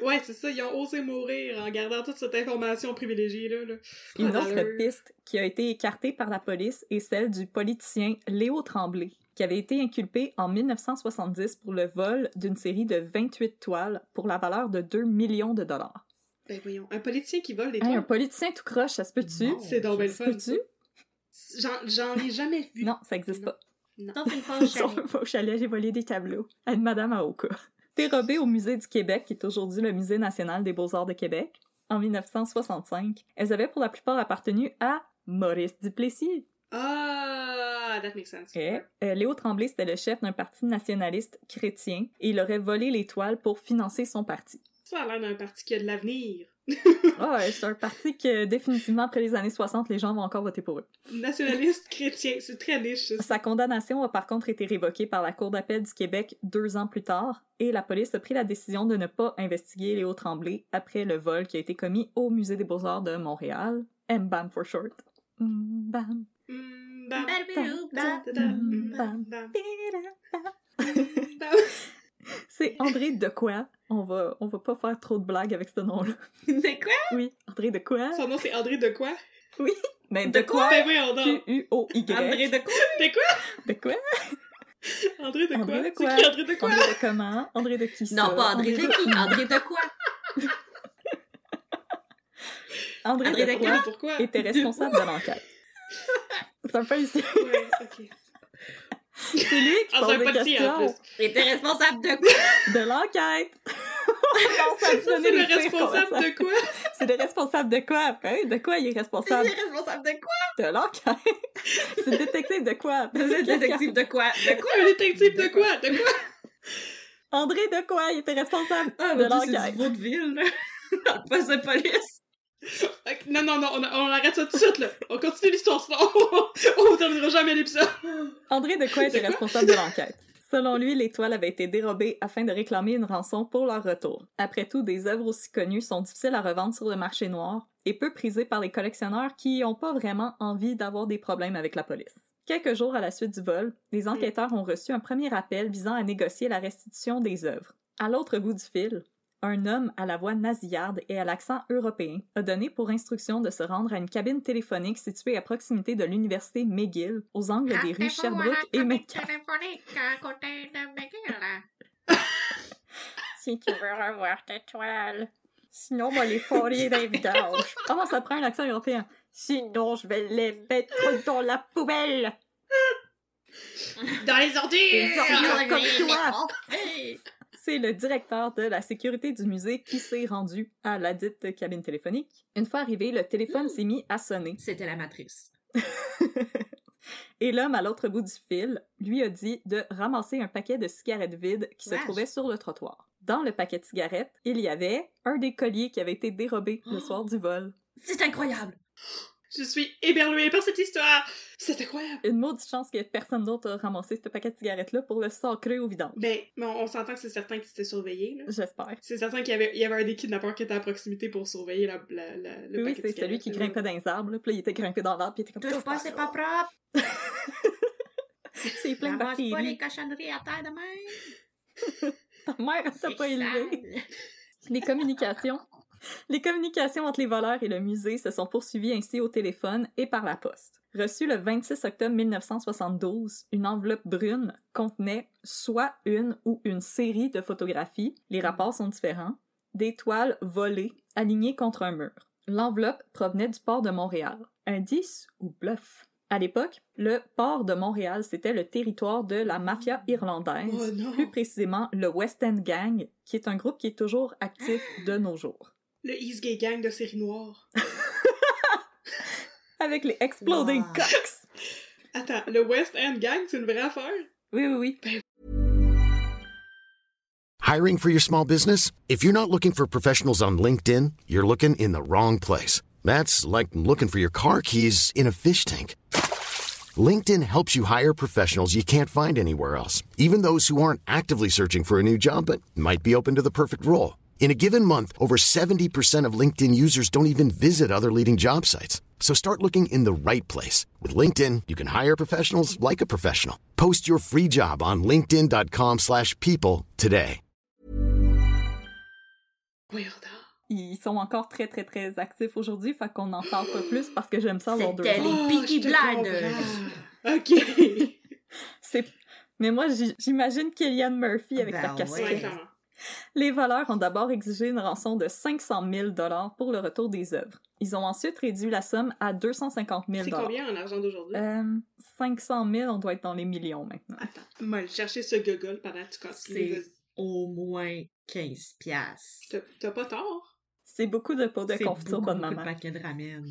Ouais, c'est ça, ils ont osé mourir en gardant toute cette information privilégiée là. là. Une Ah, autre piste qui a été écartée par la police est celle du politicien Léo Tremblay, qui avait été inculpé en 1970 pour le vol d'une série de 28 toiles pour la valeur de 2 millions de dollars. Ben voyons, un politicien qui vole des Hey, un toiles? politicien tout croche, ça se peut-tu? C'est donc bien le Ça se peut-tu? J'en j'en ai jamais vu. Non, ça existe Non. pas. Une fois au chalet. au chalet, j'ai volé des tableaux à une madame à Oka. Dérobée au Musée du Québec, qui est aujourd'hui le Musée national des beaux-arts de Québec, en 1965, elles avaient pour la plupart appartenu à Maurice Duplessis. Ah, that makes sense. Et euh, Léo Tremblay, c'était le chef d'un parti nationaliste chrétien et il aurait volé les toiles pour financer son parti. Ça a l'air d'un parti qui a de l'avenir. Ah ouais, c'est un parti que définitivement après les années 60, les gens vont encore voter pour eux. Nationaliste chrétien, c'est très niche. Sa condamnation a par contre été révoquée par la Cour d'appel du Québec deux ans plus tard et la police a pris la décision de ne pas investiguer Léo Tremblay après le vol qui a été commis au Musée des Beaux-Arts de Montréal. MBAM for short. MBAM. Mm, mm. C'est André de quoi? On va, on va pas faire trop de blagues avec ce nom-là. De quoi? Oui, André de quoi? Son nom c'est André de quoi? Ben, De quoi? Ben voyons donc. Q-U-O-Y. André de quoi? De quoi? De quoi? André de quoi? André de C'est quoi? qui André de quoi? André de comment? André de qui ça? Non, pas André de qui? André de quoi? André, André de de quoi? André pourquoi? était responsable de l'enquête. C'est un peu ici. Ouais, ok. C'est lui qui Ah, pose c'est des questions t'es responsable de quoi? de l'enquête. C'est le responsable de quoi? C'est le responsable de quoi? Hein? De quoi il est responsable? responsable de quoi? De l'enquête. C'est le détective de quoi? Êtes détective de quoi? De quoi? Un détective de quoi? De quoi? André de quoi? Il était responsable Ah, de c'est l'enquête. du vaudeville, là. Le poste de police. Non, non, non, on, arrête ça tout de suite, là. On continue l'histoire, sinon on, on terminera jamais l'épisode. André de était responsable de l'enquête? Selon lui, les toiles avaient été dérobées afin de réclamer une rançon pour leur retour. Après tout, des œuvres aussi connues sont difficiles à revendre sur le marché noir et peu prisées par les collectionneurs qui n'ont pas vraiment envie d'avoir des problèmes avec la police. Quelques jours à la suite du vol, les enquêteurs ont reçu un premier appel visant à négocier la restitution des œuvres. À l'autre bout du fil, un homme à la voix nasillarde et à l'accent européen a donné pour instruction de se rendre à une cabine téléphonique située à proximité de l'université McGill, aux angles des rues Sherbrooke et Metcalfe. Si tu veux revoir tes toiles. Sinon, on va les forer dans les vidanges. Comment ça prend un accent européen? Sinon, je vais les mettre dans la poubelle. Dans les Les ordures! ordures comme toi. C'est le directeur de la sécurité du musée qui s'est rendu à la dite cabine téléphonique. Une fois arrivé, le téléphone s'est mis à sonner. C'était la matrice. Et l'homme à l'autre bout du fil lui a dit de ramasser un paquet de cigarettes vides qui se trouvait sur le trottoir. Dans le paquet de cigarettes, il y avait un des colliers qui avait été dérobé le soir du vol. C'est incroyable! Je suis éberluée par cette histoire! C'est incroyable! Une maudite chance que personne d'autre a ramassé ce paquet de cigarettes-là pour le sacrer au vidange. Ben, mais on, on s'entend que c'est certain qu'il s'était surveillé, là. J'espère. C'est certain qu'il y avait, il y avait un des kidnappeurs qui était à proximité pour surveiller la, la, la- le Oui, paquet de c'est celui qui grimpait dans les arbres, là, puis là, il était grimpé dans l'arbre, puis il était comme... Touche pas, c'est pas propre! C'est plein de Ramasse pas les bactéries. cochonneries à terre de même! Ta mère, elle t'a C'est pas élevé. Les communications. Les communications entre les voleurs et le musée se sont poursuivies ainsi au téléphone et par la poste. Reçue le 26 octobre 1972, une enveloppe brune contenait soit une ou une série de photographies, les rapports sont différents, des toiles volées alignées contre un mur. L'enveloppe provenait du port de Montréal. Indice ou bluff? À l'époque, le port de Montréal, c'était le territoire de la mafia irlandaise, Oh plus précisément le West End Gang, qui est un groupe qui est toujours actif de nos jours. Le East Gay Gang de série noire. Avec les Exploding Wow. Cocks! Attends, le West End Gang, c'est une vraie affaire? Oui, oui, oui. Hiring for your small business? If you're not looking for professionals on LinkedIn, you're looking in the wrong place. That's like looking for your car keys in a fish tank. LinkedIn helps you hire professionals you can't find anywhere else, even those who aren't actively searching for a new job but might be open to the perfect role. In a given month, over 70% of LinkedIn users don't even visit other leading job sites. So start looking in the right place. With LinkedIn, you can hire professionals like a professional. Post your free job on linkedin.com/people slash people today. Ils sont encore très, très, très actifs aujourd'hui, fait qu'on n'en parle pas plus parce que j'aime ça avoir deux C'était ans. les Peaky te Blinders. Ok. C'est... Mais moi, j'imagine Killian Murphy avec sa Ben casquette. ouais. Les voleurs ont d'abord exigé une rançon de 500 000 pour le retour des œuvres. Ils ont ensuite réduit la somme à 250 000 C'est combien en argent d'aujourd'hui? Euh, 500 000, on doit être dans les millions maintenant. Attends, moi, chercher ce gogol pendant que tu continues. C'est au moins 15 piastres. T'as- T'as pas tort? C'est beaucoup de pots de C'est confiture beaucoup, bonne beaucoup de maman. paquets de ramen.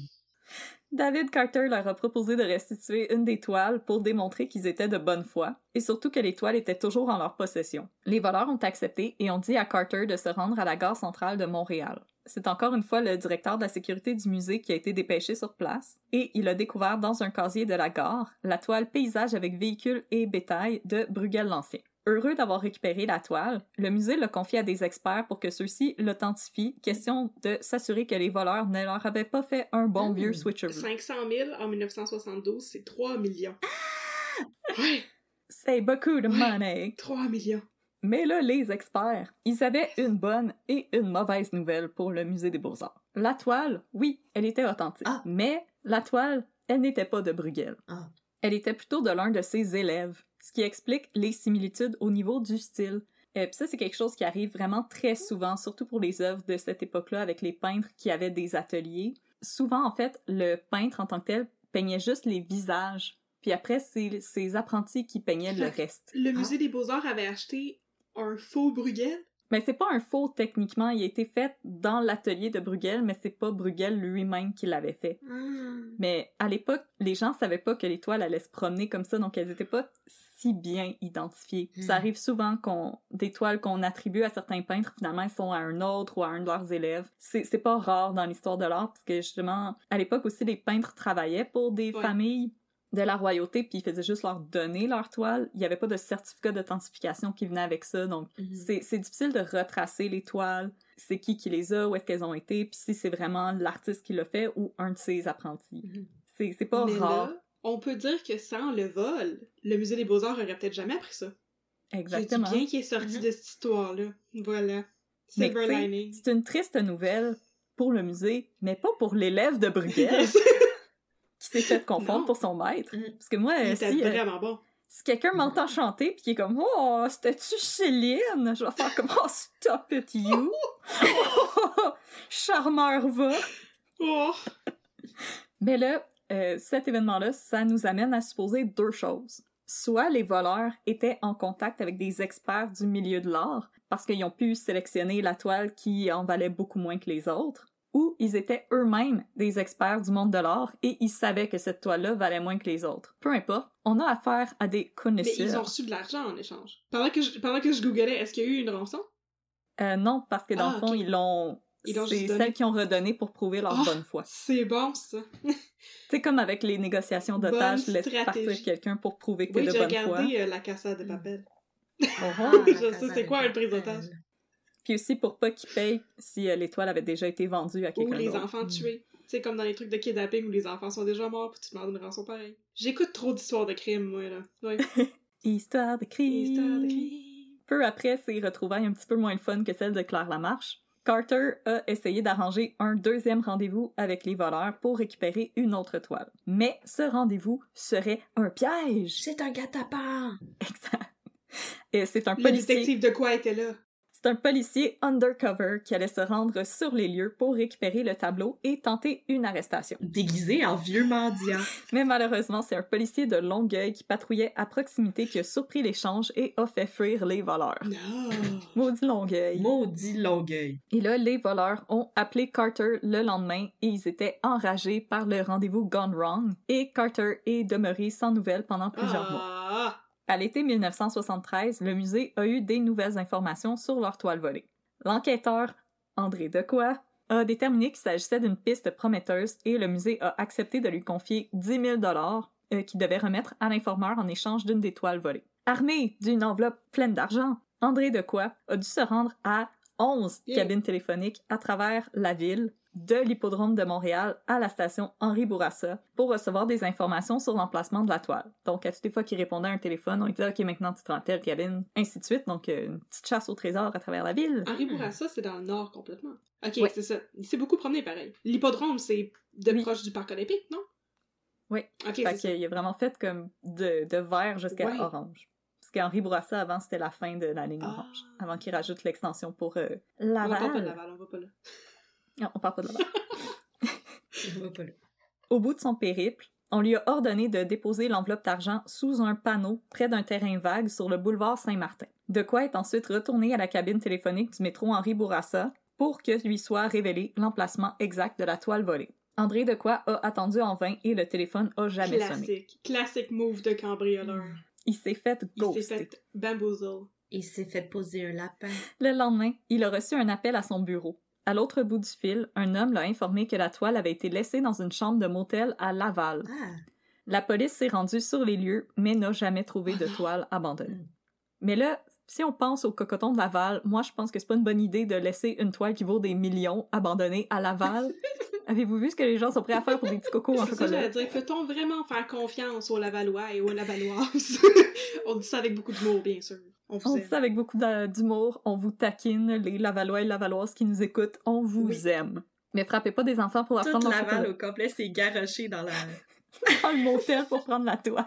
David Carter leur a proposé de restituer une des toiles pour démontrer qu'ils étaient de bonne foi, et surtout que les toiles étaient toujours en leur possession. Les voleurs ont accepté et ont dit à Carter de se rendre à la gare centrale de Montréal. C'est encore une fois le directeur de la sécurité du musée qui a été dépêché sur place, et il a découvert dans un casier de la gare la toile paysage avec véhicules et bétail de Bruegel-Lancien. Heureux d'avoir récupéré la toile, le musée l'a confié à des experts pour que ceux-ci l'authentifient, question de s'assurer que les voleurs ne leur avaient pas fait un bon Mmh. vieux switcheroo. 500 000 en 1972, c'est 3 millions. Ouais, C'est beaucoup de money. 3 millions. Mais là, les experts, ils avaient une bonne et une mauvaise nouvelle pour le musée des Beaux-Arts. La toile, oui, elle était authentique. Ah. Mais la toile, elle n'était pas de Bruegel. Ah. Elle était plutôt de l'un de ses élèves, ce qui explique les similitudes au niveau du style. Et puis ça, c'est quelque chose qui arrive vraiment très souvent, surtout pour les œuvres de cette époque-là, avec les peintres qui avaient des ateliers. Souvent, en fait, le peintre en tant que tel peignait juste les visages, puis après, c'est ses apprentis qui peignaient le reste. Le musée des beaux-arts avait acheté un faux Bruegel. Mais c'est pas un faux techniquement, il a été fait dans l'atelier de Bruegel, mais c'est pas Bruegel lui-même qui l'avait fait. Mais à l'époque, les gens savaient pas que les toiles allaient se promener comme ça, donc elles étaient pas si bien identifiées. Hmm. Ça arrive souvent qu'on des toiles qu'on attribue à certains peintres, finalement, elles sont à un autre ou à un de leurs élèves. C'est c'est pas rare dans l'histoire de l'art, parce que justement, à l'époque aussi, les peintres travaillaient pour des Ouais. familles de la royauté, puis ils faisaient juste leur donner leur toile. Il y avait pas de certificat d'authentification qui venait avec ça, donc Mhm. c'est c'est difficile de retracer les toiles, c'est qui qui les a, où est-ce qu'elles ont été, puis si c'est vraiment l'artiste qui l'a fait ou un de ses apprentis. Mhm. C'est c'est pas Mais rare. là, on peut dire que sans le vol, le musée des beaux-arts aurait peut-être jamais appris ça. Exactement. C'est bien qui est sorti Mhm. de cette histoire-là. Voilà. C'est une triste nouvelle pour le musée, mais pas pour l'élève de Bruegel s'est fait confondre Non. pour son maître. Mhm. Parce que moi, Il si, euh, vraiment bon. si quelqu'un m'entend chanter puis qui est comme Oh, c'était-tu Céline? Je vais faire comme Oh, stop it, you! Oh, charmeur va! Oh! Mais là, euh, cet événement-là, ça nous amène à supposer deux choses. Soit les voleurs étaient en contact avec des experts du milieu de l'art, parce qu'ils ont pu sélectionner la toile qui en valait beaucoup moins que les autres, ou ils étaient eux-mêmes des experts du monde de l'art et ils savaient que cette toile-là valait moins que les autres. Peu importe, on a affaire à des Mais connaisseurs. ils ont reçu de l'argent en échange. Pendant que je, pendant que je googlais, est-ce qu'il y a eu une rançon? Euh, non, parce que dans Ah, le fond, ils l'ont... C'est celles qui ont redonné pour prouver leur Ah, bonne foi. C'est bon, ça. C'est comme avec les négociations d'otages, laisse partir quelqu'un pour prouver que t'es Oui, de j'ai bonne foi. regardé euh, La Casa de Papel. Oh. Je sais c'est de quoi, Papel? prise d'otage? Puis aussi pour pas qu'ils payent si euh, l'étoile avait déjà été vendue à Ou quelqu'un les d'autre. enfants tués. C'est comme dans les trucs de kidnapping où les enfants sont déjà morts puis tu demandes une rançon pareille. J'écoute trop d'histoires de crimes, moi, là. Ouais. Histoire de crime. Histoire de crimes. Peu après ces retrouvailles un petit peu moins le fun que celle de Claire Lamarche, Carter a essayé d'arranger un deuxième rendez-vous avec les voleurs pour récupérer une autre toile. Mais ce rendez-vous serait un piège! C'est un gâte-apens! Exact. Et c'est un Le policier... détective de quoi était là? C'est un policier undercover qui allait se rendre sur les lieux pour récupérer le tableau et tenter une arrestation. Déguisé en vieux mendiant. Mais malheureusement, c'est un policier de Longueuil qui patrouillait à proximité qui a surpris l'échange et a fait fuir les voleurs. Non! Maudit Longueuil. Maudit Longueuil. Et là, les voleurs ont appelé Carter le lendemain et ils étaient enragés par le rendez-vous gone wrong. Et Carter est demeuré sans nouvelles pendant plusieurs mois. À l'été 1973, le musée a eu des nouvelles informations sur leur toile volée. L'enquêteur, André Decoy, a déterminé qu'il s'agissait d'une piste prometteuse et le musée a accepté de lui confier 10 000 dollars euh, qu'il devait remettre à l'informeur en échange d'une des toiles volées. Armé d'une enveloppe pleine d'argent, André Decoy a dû se rendre à 11 Yeah. cabines téléphoniques à travers la ville, de l'hippodrome de Montréal à la station Henri Bourassa pour recevoir des informations sur l'emplacement de la toile. Donc, à toutes les fois qu'il répondait à un téléphone, on lui disait « Ok, maintenant tu te rends telle cabine », ainsi de suite. Donc, euh, une petite chasse au trésor à travers la ville. Henri Bourassa, c'est dans le nord complètement. Ok, Ouais. c'est ça. Il s'est beaucoup promené pareil. L'hippodrome, c'est de Oui. proche du parc olympique, non? Oui. Ok, Fait c'est ça. qu'il a vraiment fait comme de, de vert jusqu'à Ouais. orange. Parce qu'Henri Bourassa, avant, c'était la fin de la ligne Ah. orange. Avant qu'il rajoute l'extension pour euh, On parle pas Laval. Laval, on va pas là. Non, on parle pas de. Au bout de son périple, on lui a ordonné de déposer l'enveloppe d'argent sous un panneau près d'un terrain vague sur le boulevard Saint-Martin. De quoi est ensuite retourné à la cabine téléphonique du métro Henri Bourassa pour que lui soit révélé l'emplacement exact de la toile volée. André Decoy a attendu en vain et le téléphone a jamais sonné. Classique. Classique move de cambrioleur. Il s'est fait Il s'est ghoster. fait bamboozle. Il s'est fait poser un lapin. Le lendemain, il a reçu un appel à son bureau. À l'autre bout du fil, un homme l'a informé que la toile avait été laissée dans une chambre de motel à Laval. Ah! La police s'est rendue sur les lieux, mais n'a jamais trouvé de toile abandonnée. Mm. Mais là, si on pense au cocoton de Laval, moi je pense que c'est pas une bonne idée de laisser une toile qui vaut des millions abandonnée à Laval. Avez-vous vu ce que les gens sont prêts à faire pour des petits cocos en C'est ça, chocolat? j'allais dire. Peut-on vraiment faire confiance aux Lavallois et aux Lavalloises? on dit ça avec beaucoup d'humour, bien sûr. On On dit ça avec beaucoup d'humour, on vous taquine, les Lavallois et Lavalloises qui nous écoutent, on vous Oui. aime. Mais frappez pas des enfants pour leur Toute Laval au complet s'est garoché dans la... dans le motel pour prendre la toile.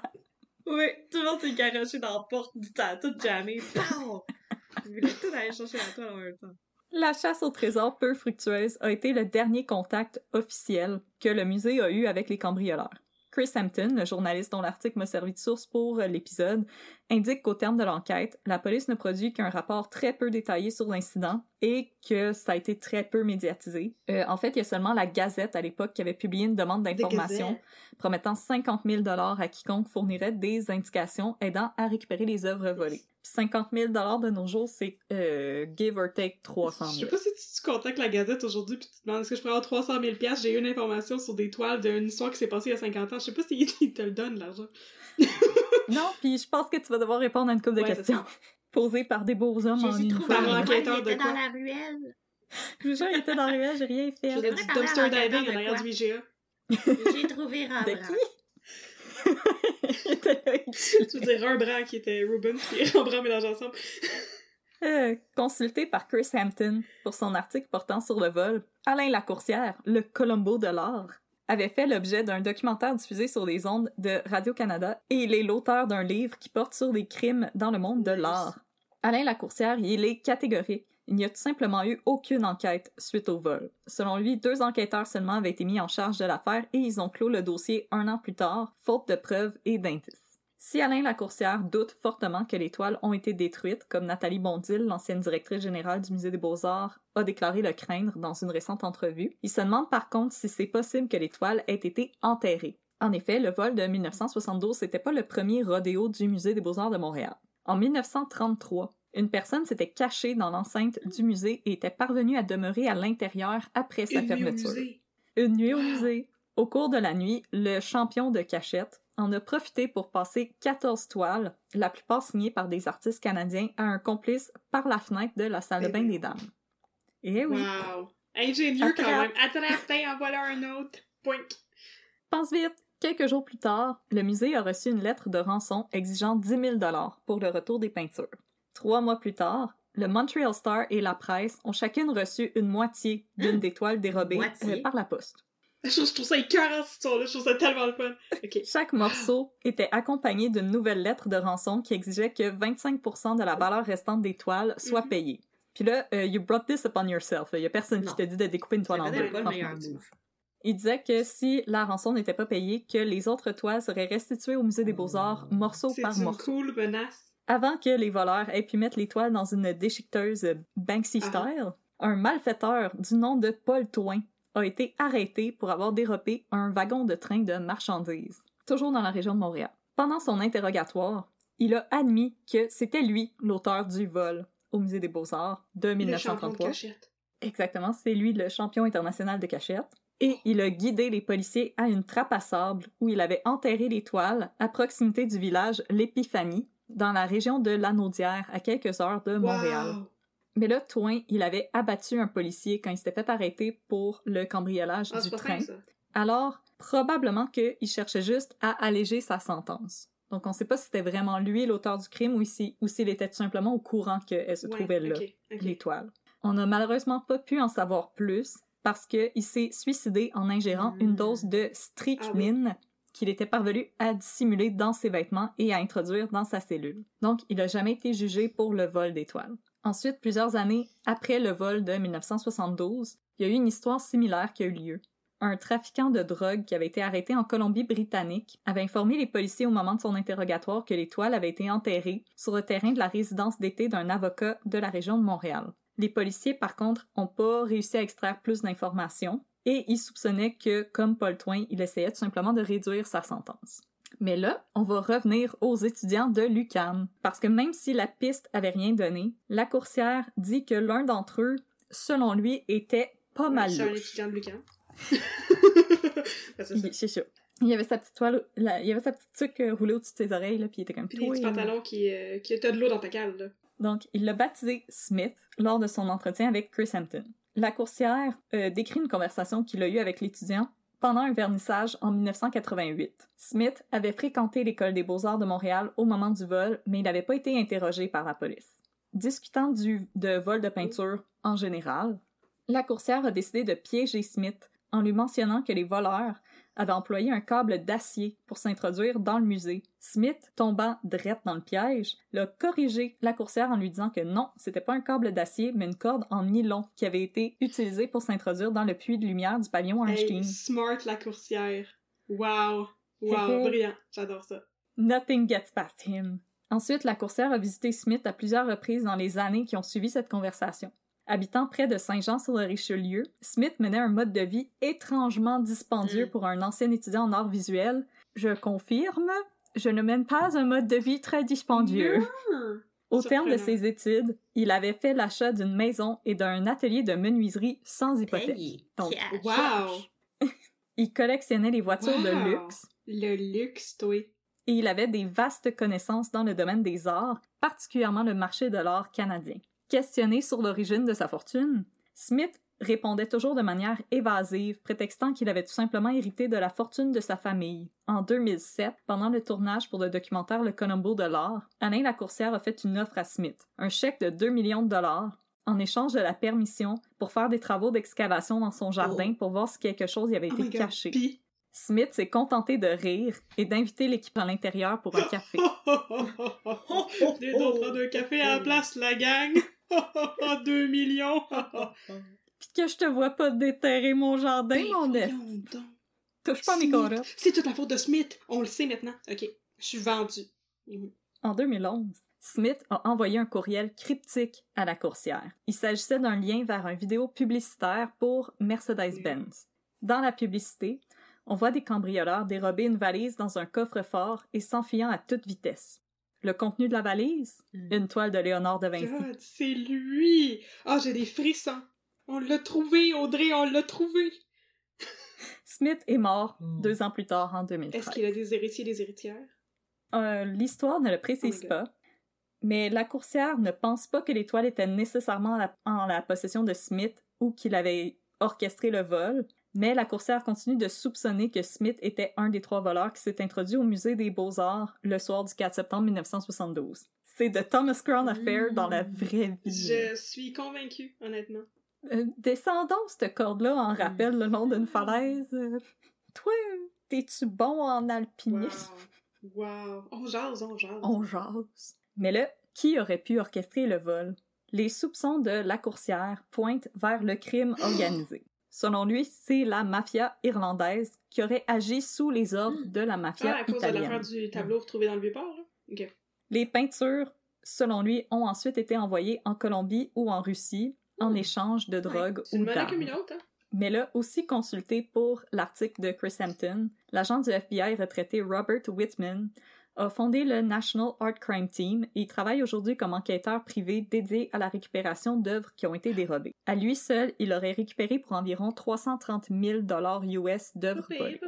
Oui, tout le monde s'est garoché dans la porte du temps, tout jamais. Pow! Ils voulaient tout aller chercher la toile en même temps. La chasse au trésor peu fructueuse a été le dernier contact officiel que le musée a eu avec les cambrioleurs. Chris Hampton, le journaliste dont l'article m'a servi de source pour euh, l'épisode, indique qu'au terme de l'enquête, la police ne produit qu'un rapport très peu détaillé sur l'incident et que ça a été très peu médiatisé. Euh, en fait, il y a seulement la Gazette à l'époque qui avait publié une demande d'information promettant 50 000 dollars à quiconque fournirait des indications aidant à récupérer les œuvres volées. Puis 50 000 dollars de nos jours, c'est euh, give or take 300 Je 000. sais pas si tu, tu contactes la Gazette aujourd'hui puis tu te demandes est-ce que je pourrais avoir 300 000 piastres, j'ai eu une information sur des toiles d'une histoire qui s'est passée il y a 50 ans. Je sais pas s'ils ils te le donnent, l'argent. Non, puis je pense que tu vas devoir répondre à une couple de Ouais, questions posées par des beaux hommes en J'ai uniforme. trouvé Par un enquêteur il de était quoi? dans la ruelle. Je vous jure, il était dans la ruelle, j'ai rien fait. Parler à dumpster l'enquêteur diving en de arrière du IGA. J'ai trouvé De Rembrandt. qui? Il était là, il Tu veux dire Rembrandt qui était Rubens puis Rembrandt mélangés ensemble. Euh, consulté par Chris Hampton pour son article portant sur le vol, Alain Lacourcière, le Colombo de l'art, avait fait l'objet d'un documentaire diffusé sur les ondes de Radio-Canada et il est l'auteur d'un livre qui porte sur les crimes dans le monde de l'art. Alain Lacourcière, il est catégorique. Il n'y a tout simplement eu aucune enquête suite au vol. Selon lui, deux enquêteurs seulement avaient été mis en charge de l'affaire et ils ont clos le dossier un an plus tard, faute de preuves et d'indices. Si Alain Lacourcière doute fortement que les toiles ont été détruites, comme Nathalie Bondil, l'ancienne directrice générale du Musée des Beaux-Arts, a déclaré le craindre dans une récente entrevue, il se demande par contre si c'est possible que les toiles aient été enterrées. En effet, le vol de 1972 n'était pas le premier rodéo du Musée des Beaux-Arts de Montréal. En 1933, une personne s'était cachée dans l'enceinte du musée et était parvenue à demeurer à l'intérieur après sa Une nuit au fermeture. musée. Une nuit au Wow. musée. Au cours de la nuit, le champion de cachette en a profité pour passer 14 toiles, la plupart signées par des artistes canadiens, à un complice par la fenêtre de la salle de Eh bain des dames. Et oui, Wow. Ingénieux quand même. Attrapé, en voilà un autre. Point. pense vite! Quelques jours plus tard, le musée a reçu une lettre de rançon exigeant 10 000 pour le retour des peintures. Trois mois plus tard, le Montreal Star et la presse ont chacune reçu une moitié d'une des toiles dérobées euh, par la poste. Je, je trouve ça écœurant, cette histoire-là. Je trouve ça tellement le fun. Chaque morceau était accompagné d'une nouvelle lettre de rançon qui exigeait que 25% de la valeur restante des toiles soit Mhm. payée. Puis là, euh, you brought this upon yourself. Il y a personne Non. qui te dit de découper une toile en deux. pas le. Il disait que si la rançon n'était pas payée, que les autres toiles seraient restituées au musée des beaux-arts morceau C'est par une morceau. cool menace. Avant que les voleurs aient pu mettre les toiles dans une déchiqueteuse Banksy Ah. style, un malfaiteur du nom de Paul Twain a été arrêté pour avoir dérobé un wagon de train de marchandises, toujours dans la région de Montréal. Pendant son interrogatoire, il a admis que c'était lui l'auteur du vol au musée des beaux-arts de Le champion de 1933. cachette. Exactement, c'est lui le champion international de cachette. Et il a guidé les policiers à une trappe à sable où il avait enterré les toiles à proximité du village L'Épiphanie, dans la région de Lanaudière, à quelques heures de Montréal. Wow. Mais là, Twain, il avait abattu un policier quand il s'était fait arrêter pour le cambriolage Ah, du train. fin. Alors, probablement qu'il cherchait juste à alléger sa sentence. Donc, on ne sait pas si c'était vraiment lui l'auteur du crime ou si- ou s'il était tout simplement au courant qu'elle se Ouais, trouvait là l'étoile. On n'a malheureusement pas pu en savoir plus parce qu'il s'est suicidé en ingérant une dose de strychnine qu'il était parvenu à dissimuler dans ses vêtements et à introduire dans sa cellule. Donc, il n'a jamais été jugé pour le vol d'étoiles. Ensuite, plusieurs années après le vol de 1972, il y a eu une histoire similaire qui a eu lieu. Un trafiquant de drogue qui avait été arrêté en Colombie-Britannique avait informé les policiers au moment de son interrogatoire que les toiles avaient été enterrées sur le terrain de la résidence d'été d'un avocat de la région de Montréal. Les policiers, par contre, n'ont pas réussi à extraire plus d'informations et ils soupçonnaient que, comme Paul Twain, il essayait tout simplement de réduire sa sentence. Mais là, on va revenir aux étudiants de l'UCAM, parce que même si la piste avait rien donné, la coursière dit que l'un d'entre eux, selon lui, était pas mal C'est un étudiant de Lucan. Ben, c'est ça. Il-. Il avait sa petite toile, la- il avait sa petite tuque euh, roulée au-dessus de ses oreilles, là, puis il était comme Puis des petits pantalons qui, euh, qui de l'eau dans ta cale, là. Donc, il l'a baptisé Smith lors de son entretien avec Chris Hampton. La coursière euh, décrit une conversation qu'il a eue avec l'étudiant pendant un vernissage en 1988. Smith avait fréquenté l'école des beaux-arts de Montréal au moment du vol, mais il n'avait pas été interrogé par la police. Discutant du, de vol de peinture en général, la coursière a décidé de piéger Smith en lui mentionnant que les voleurs avaient employé un câble d'acier pour s'introduire dans le musée. Smith, tombant drette dans le piège, l'a corrigé la coursière en lui disant que non, c'était pas un câble d'acier, mais une corde en nylon qui avait été utilisée pour s'introduire dans le puits de lumière du pavillon Einstein. Hey, smart la coursière. Wow. Wow, brillant. J'adore ça. Nothing gets past him. Ensuite, la coursière a visité Smith à plusieurs reprises dans les années qui ont suivi cette conversation. Habitant près de Saint-Jean-sur-le-Richelieu, Smith menait un mode de vie étrangement dispendieux Mm. pour un ancien étudiant en arts visuels. Je confirme, je ne mène pas un mode de vie très dispendieux. Au terme de ses études, il avait fait l'achat d'une maison et d'un atelier de menuiserie sans hypothèque. Donc. Wow! Il collectionnait les voitures Wow. de luxe Le luxe, toi. et il avait des vastes connaissances dans le domaine des arts, particulièrement le marché de l'art canadien. Questionné sur l'origine de sa fortune, Smith répondait toujours de manière évasive, prétextant qu'il avait tout simplement hérité de la fortune de sa famille. En 2007, pendant le tournage pour le documentaire Le Colombo de l'art, Alain Lacourcière a fait une offre à Smith, un chèque de 2 millions de dollars, en échange de la permission pour faire des travaux d'excavation dans son jardin pour voir si quelque chose y avait Oh été caché. Smith s'est contenté de rire et d'inviter l'équipe à l'intérieur pour un café. Prendre un café à la place, la gang! 2 millions! Puis que je te vois pas déterrer mon jardin, Ben, mon donc. Touche pas mes. C'est toute la faute de Smith. On le sait maintenant. Ok. Je suis vendue. En 2011, Smith a envoyé un courriel cryptique à la coursière. Il s'agissait d'un lien vers un vidéo publicitaire pour Mercedes-Benz. Dans la publicité, on voit des cambrioleurs dérober une valise dans un coffre-fort et s'enfuyant à toute vitesse. Le contenu de la valise? Mm. Une toile de Léonard de Vinci. God, c'est lui! Ah, j'ai des frissons. On l'a trouvé, Audrey, on l'a trouvé. Smith est mort Mm. deux ans plus tard, en 2013. Est-ce qu'il a des héritiers et des héritières? Euh, L'histoire ne le précise Oh pas, mais la coursière ne pense pas que les toiles étaient nécessairement en la, en la possession de Smith ou qu'il avait orchestré le vol, mais la coursière continue de soupçonner que Smith était un des trois voleurs qui s'est introduit au musée des beaux-arts le soir du 4 septembre 1972. C'est The Thomas Crown Affair dans la Mm. vraie vie. Je suis convaincue, honnêtement. Euh, descendons cette corde-là en rappel le long d'une falaise. Euh, toi, t'es-tu bon en Wow. alpinisme? Wow. On jase, on jase. On jase. Mais là, qui aurait pu orchestrer le vol? Les soupçons de la coursière pointent vers le crime organisé. Selon lui, c'est la mafia irlandaise qui aurait agi sous les ordres de la mafia Ah, à cause de l'affaire du tableau retrouvé dans le Vieux-Port, là? Ok. Les peintures, selon lui, ont ensuite été envoyées en Colombie ou en Russie en échange de drogue C'est ou d'armes. une autre, hein? Mais là, aussi consulté pour l'article de Chris Hampton, l'agent du FBI retraité Robert Whitman a fondé le National Art Crime Team et il travaille aujourd'hui comme enquêteur privé dédié à la récupération d'œuvres qui ont été dérobées. À lui seul, il aurait récupéré pour environ 330 000 dollars US d'œuvres volées.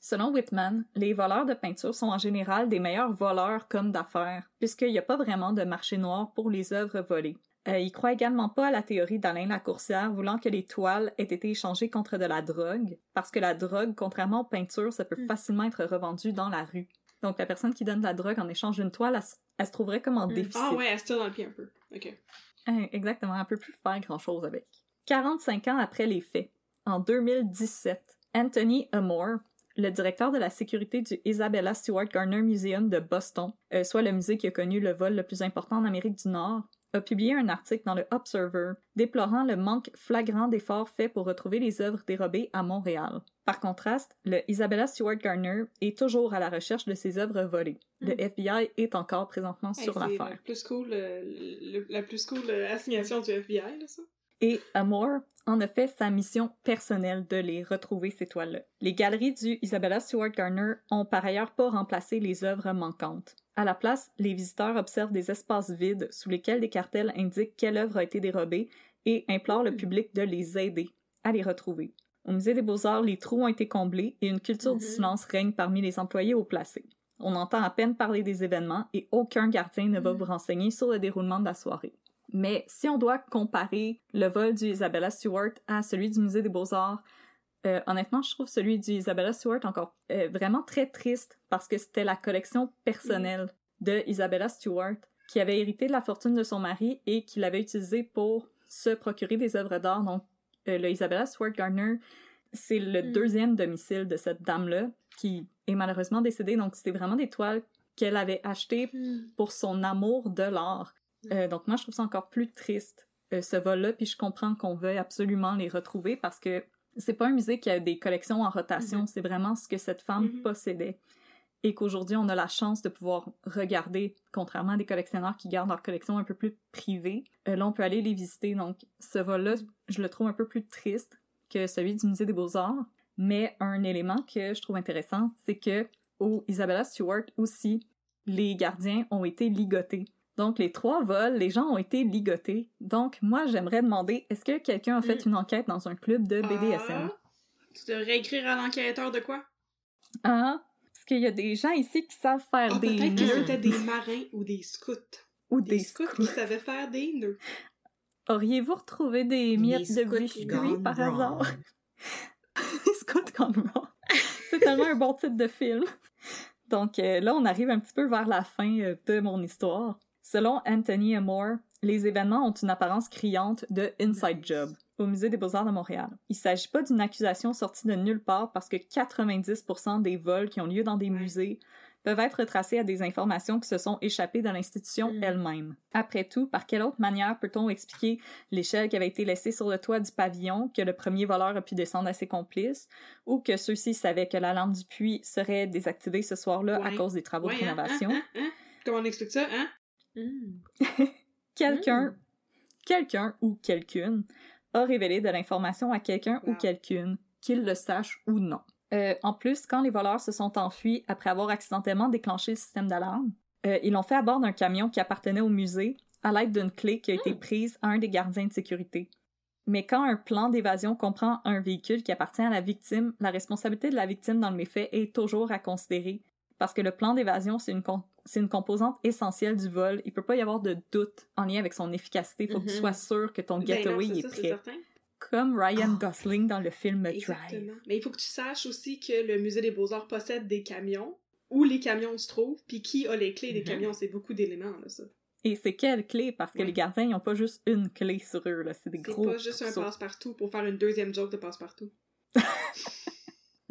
Selon Whitman, les voleurs de peinture sont en général des meilleurs voleurs comme d'affaires, puisqu'il n'y a pas vraiment de marché noir pour les œuvres volées. Euh, il croit également pas à la théorie d'Alain Lacourcière voulant que les toiles aient été échangées contre de la drogue, parce que la drogue, contrairement aux peintures, ça peut Mm. facilement être revendu dans la rue. Donc la personne qui donne de la drogue en échange d'une toile, elle, se trouverait comme en Mm. déficit. Ah ouais, elle se tire dans le pied un peu. Ok. Hein, Exactement, elle peut plus faire grand-chose avec. 45 ans après les faits, en 2017, Anthony Amore, le directeur de la sécurité du Isabella Stewart Gardner Museum de Boston, euh, soit le musée qui a connu le vol le plus important en Amérique du Nord, a publié un article dans le Observer déplorant le manque flagrant d'efforts faits pour retrouver les œuvres dérobées à Montréal. Par contraste, le Isabella Stewart Gardner est toujours à la recherche de ses œuvres volées. Le FBI est encore présentement Hey, sur l'affaire. la plus cool, euh, le- la plus cool euh, assignation du FBI, là, ça. Et Amore en a fait sa mission personnelle de les retrouver, ces toiles-là. Les galeries du Isabella Stewart Gardner ont par ailleurs pas remplacé les œuvres manquantes. À la place, les visiteurs observent des espaces vides sous lesquels des cartels indiquent quelle œuvre a été dérobée et implorent le public de les aider à les retrouver. Au Musée des Beaux-Arts, les trous ont été comblés et une culture du Mhm. silence règne parmi les employés haut placés. On entend à peine parler des événements et aucun gardien ne va vous renseigner sur le déroulement de la soirée. Mais si on doit comparer le vol du Isabella Stewart à celui du Musée des Beaux-Arts, euh, honnêtement, je trouve celui du Isabella Stewart encore euh, vraiment très triste parce que c'était la collection personnelle de Isabella Stewart qui avait hérité de la fortune de son mari et qui l'avait utilisée pour se procurer des œuvres d'art. Donc, euh, le Isabella Stewart Gardner, c'est le Mm. deuxième domicile de cette dame-là qui est malheureusement décédée. Donc, c'était vraiment des toiles qu'elle avait achetées pour son amour de l'art. Euh, donc moi, je trouve ça encore plus triste, ce vol-là, puis je comprends qu'on veuille absolument les retrouver parce que C'est pas un musée qui a des collections en rotation, Mhm. c'est vraiment ce que cette femme Mhm. possédait. Et qu'aujourd'hui, on a la chance de pouvoir regarder, contrairement à des collectionneurs qui gardent leur collection un peu plus privée. Euh, là, on peut aller les visiter. Donc, ce vol-là, je le trouve un peu plus triste que celui du Musée des Beaux-Arts. Mais un élément que je trouve intéressant, c'est que au Isabella Stewart aussi, les gardiens ont été ligotés. Donc, les trois vols, les gens ont été ligotés. Donc, moi, j'aimerais demander, est-ce que quelqu'un a fait Mm. une enquête dans un club de BDSM? Ah, tu devrais écrire à l'enquêteur de quoi? Ah, parce qu'il y a des gens ici qui savent faire Ah, des peut-être que c'était des marins ou des scouts. ou Des, des scouts scouts. qui savaient faire des nœuds. Auriez-vous retrouvé des miettes de scouts biscuits gone par wrong. hasard? Scott Gone Wrong. C'est tellement un bon titre de film. Donc euh, là, on arrive un petit peu vers la fin euh, de mon histoire. Selon Anthony Moore, les événements ont une apparence criante de inside job au Musée des Beaux-Arts de Montréal. Il s'agit pas d'une accusation sortie de nulle part parce que 90% des vols qui ont lieu dans des musées peuvent être retracés à des informations qui se sont échappées de l'institution Mm. elle-même. Après tout, par quelle autre manière peut-on expliquer l'échelle qui avait été laissée sur le toit du pavillon, que le premier voleur a pu descendre à ses complices, ou que ceux-ci savaient que la lampe du puits serait désactivée ce soir-là à cause des travaux Ouais, de hein, rénovation? hein, hein, hein? Comment on explique ça, hein? Hmm. Quelqu'un, Mm. quelqu'un ou quelqu'une a révélé de l'information à quelqu'un ou quelqu'une, qu'il le sache ou non. Euh, en plus, quand les voleurs se sont enfuis après avoir accidentellement déclenché le système d'alarme, euh, ils l'ont fait à bord d'un camion qui appartenait au musée à l'aide d'une clé qui a été prise à un des gardiens de sécurité. Mais quand un plan d'évasion comprend un véhicule qui appartient à la victime, la responsabilité de la victime dans le méfait est toujours à considérer. Parce que le plan d'évasion, c'est une, c'est une composante essentielle du vol. Il peut pas y avoir de doute en lien avec son efficacité. Faut que tu Mhm. sois sûr que ton Ben getaway non, c'est est ça, c'est prêt. certain. Comme Ryan Ah. Gosling dans le film Drive. Exactement. Mais il faut que tu saches aussi que le Musée des Beaux-Arts possède des camions, où les camions se trouvent, puis qui a les clés des Mhm. camions. C'est beaucoup d'éléments, là, ça. Et c'est quelle clé? Parce que Ouais. les gardiens, ils n'ont pas juste une clé sur eux, là. C'est des C'est gros. pas juste un passe-partout pour faire une deuxième joke de passe-partout.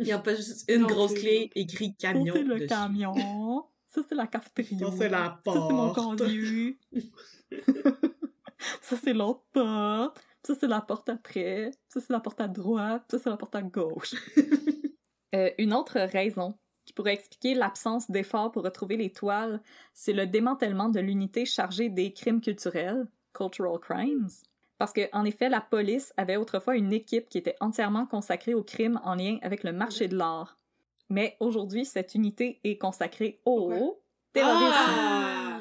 Il n'y a pas juste une grosse clé écrit Ça, camion. c'est le dessus. camion. Ça, c'est la cafétéria. Ça, c'est la Ça, c'est mon porte. conduit. ça, c'est l'autre porte. Ça, c'est la porte après. Ça, c'est la porte à droite. Ça, c'est la porte à gauche. Euh, une autre raison qui pourrait expliquer l'absence d'efforts pour retrouver les toiles, c'est le démantèlement de l'unité chargée des crimes culturels, Cultural Crimes. Parce que, en effet, la police avait autrefois une équipe qui était entièrement consacrée aux crimes en lien avec le marché de l'art. Mais aujourd'hui, cette unité est consacrée au terrorisme. Ah!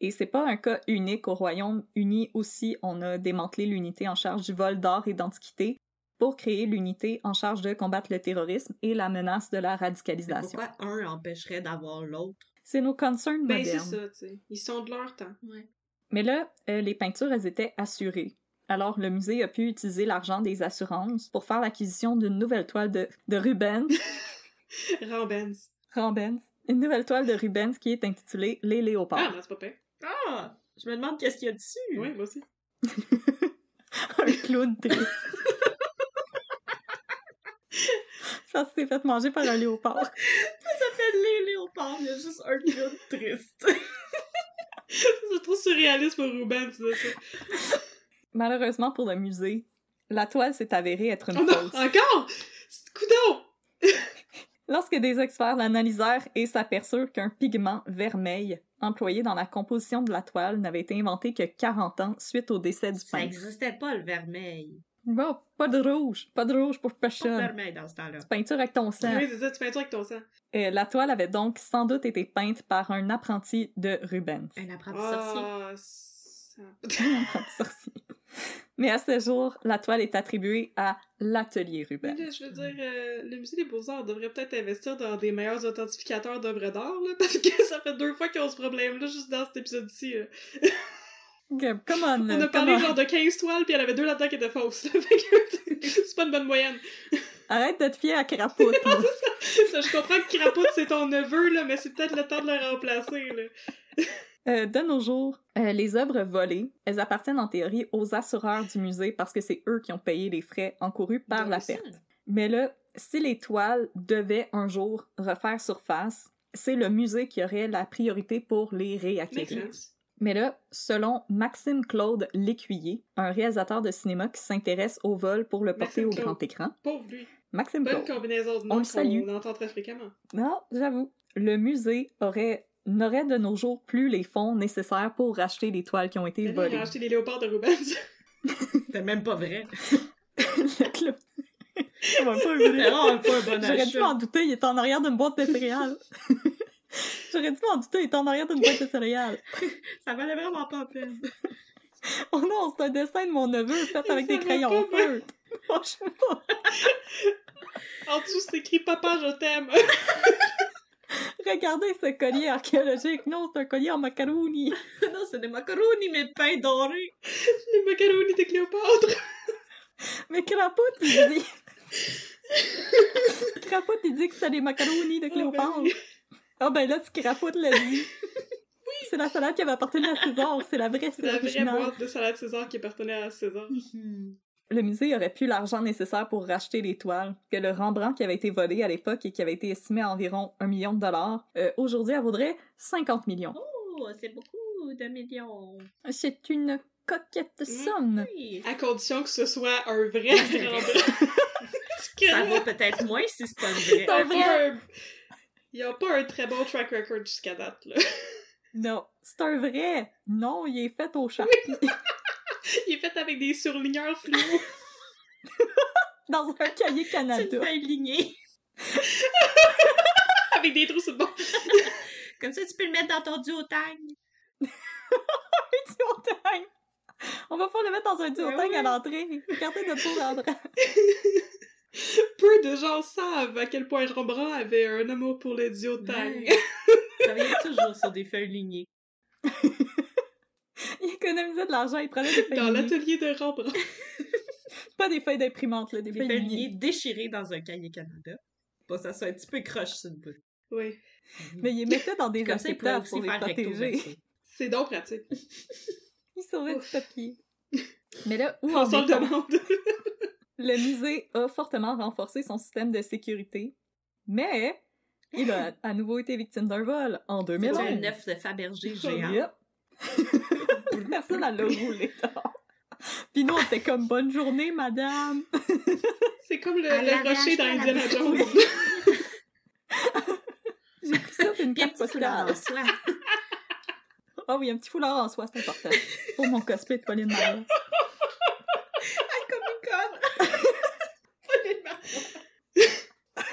Et c'est pas un cas unique au Royaume-Uni aussi, on a démantelé l'unité en charge du vol d'art et d'antiquité pour créer l'unité en charge de combattre le terrorisme et la menace de la Mais radicalisation. pourquoi un empêcherait d'avoir l'autre? C'est nos concerns Ben, c'est modernes. ça, tu sais. Ils sont de leur temps. Ouais. Mais là, euh, les peintures, elles étaient assurées. Alors, le musée a pu utiliser l'argent des assurances pour faire l'acquisition d'une nouvelle toile de, de Rubens, Rambens. Rubens, une nouvelle toile de Rubens qui est intitulée Les Ah, Léopards. non, c'est pas pire. Ah! Je me demande qu'est-ce qu'il y a dessus. Oui, moi aussi. un clown triste. Ça s'est fait manger par un léopard. Ça s'appelle les léopards, il y a juste un clown triste. c'est trop surréaliste pour Ruben, tu sais ça. Malheureusement pour le musée, la toile s'est avérée être une Oh non, fausse. encore! Coudon! Lorsque des experts l'analysèrent et s'aperçurent qu'un pigment vermeil employé dans la composition de la toile n'avait été inventé que 40 ans suite au décès du Ça peintre. n'existait pas, le vermeil. Bon, pas de rouge, pas de rouge pour Pas de personne. vermeil dans ce temps-là. Peinture avec ton sang. Oui, c'est ça, tu peins avec ton sang. Euh, la toile avait donc sans doute été peinte par un apprenti de Rubens. Un apprenti sorcier. Ah, ça... Un apprenti sorcier. Mais à ce jour, la toile est attribuée à l'atelier Mais Rubens. là, je veux dire, euh, le musée des Beaux-Arts devrait peut-être investir dans des meilleurs authentificateurs d'œuvres d'art, là, parce que ça fait deux fois qu'ils ont ce problème-là, juste dans cet épisode-ci. Okay, on, On a come parlé on. genre de 15 toiles, puis il y en avait deux là-dedans qui étaient fausses. c'est pas une bonne moyenne. Arrête de te fier à Crapoute, là. Ça, je comprends que Crapoute, c'est ton neveu, là, mais c'est peut-être le temps de le remplacer, là. Euh, de nos jours, euh, les œuvres volées, elles appartiennent en théorie aux assureurs du musée parce que c'est eux qui ont payé les frais encourus par la perte. Mais là, si les toiles devaient un jour refaire surface, c'est le musée qui aurait la priorité pour les réacquérir. Mais là, selon Maxime Claude Lécuyer, un réalisateur de cinéma qui s'intéresse au vol pour le porter Maxime au Claude. grand écran, Pauvre lui. Maxime Bonne Claude. combinaison de On noms le salue. qu'on entend très fréquemment. Non, j'avoue. Le musée aurait n'aurait de nos jours plus les fonds nécessaires pour racheter les toiles qui ont été volées. a acheté les léopards de Rubens. C'était même pas vrai. Le club. Pas. Non, pas un bon J'aurais dû m'en douter, il est en arrière d'une boîte de céréales. J'aurais dû m'en douter, il est en arrière d'une boîte de céréales. Ça valait vraiment pas la peine. Oh non, c'est un dessin de mon neveu fait avec des crayons feutres. Franchement. En dessous, c'est écrit Papa, je t'aime. Regardez ce collier archéologique. Non, c'est un collier en macaroni. non, c'est des macaronis, mais pain doré. Les macaronis de Cléopâtre. Mais Crapote, il dit. Crapote, il dit que c'était des macaronis de Cléopâtre. oui. Ah ben là, tu Crapote l'a dit. Oui. C'est la salade qui avait appartenu à César. C'est la vraie, C'est c'est la vraie boîte de salade César qui appartenait à César. Le musée aurait plus l'argent nécessaire pour racheter les toiles, que le Rembrandt qui avait été volé à l'époque et qui avait été estimé à environ un million de dollars, euh, aujourd'hui, elle vaudrait 50 millions. Oh, c'est beaucoup de millions. C'est une coquette somme. Oui. À condition que ce soit un vrai Rembrandt. Ça vaut peut-être moins si c'est pas vrai. il y a un vrai. pas un- Il y a pas un très bon track record jusqu'à date, là. Non, c'est un vrai. Non, il est fait au Sharpie. Il est fait avec des surligneurs fluo. dans un cahier C'est une Canada. feuille lignée. avec des trous sur le bord. Comme ça, tu peux le mettre dans ton duotang. duotang. On va pas le mettre dans un duotang Ben oui. à l'entrée. Regardez notre beau endroit. Peu de gens savent à quel point Rembrandt avait un amour pour les diotang. Ouais. Travaillais toujours sur des feuilles lignées. Il économisait de l'argent, il prenait des feuilles Dans l'atelier de Rembrandt. Pas des feuilles d'imprimante, là, des, Des feuilles déchirées dans un cahier Canada. Que ça soit un petit peu croche sur le bout. Oui. Mais il les mettait dans des aussi pour les protéger. C'est donc pratique. Il sauvait du papier. Mais là, où On en s'en demande. Le musée a fortement renforcé son système de sécurité, mais il a à nouveau été victime d'un vol en C'est 2011. un œuf de Fabergé géant? Personne n'a le roulé dehors. Puis nous, on était comme « Bonne journée, madame! C'est comme le, la rocher dans la Indiana. Jones. J'ai pris ça d'une Puis un carte postale. en soie. Ah oui, un petit foulard en soie, c'est important. Pour mon cosplay de Pauline Marois. Comme une conne.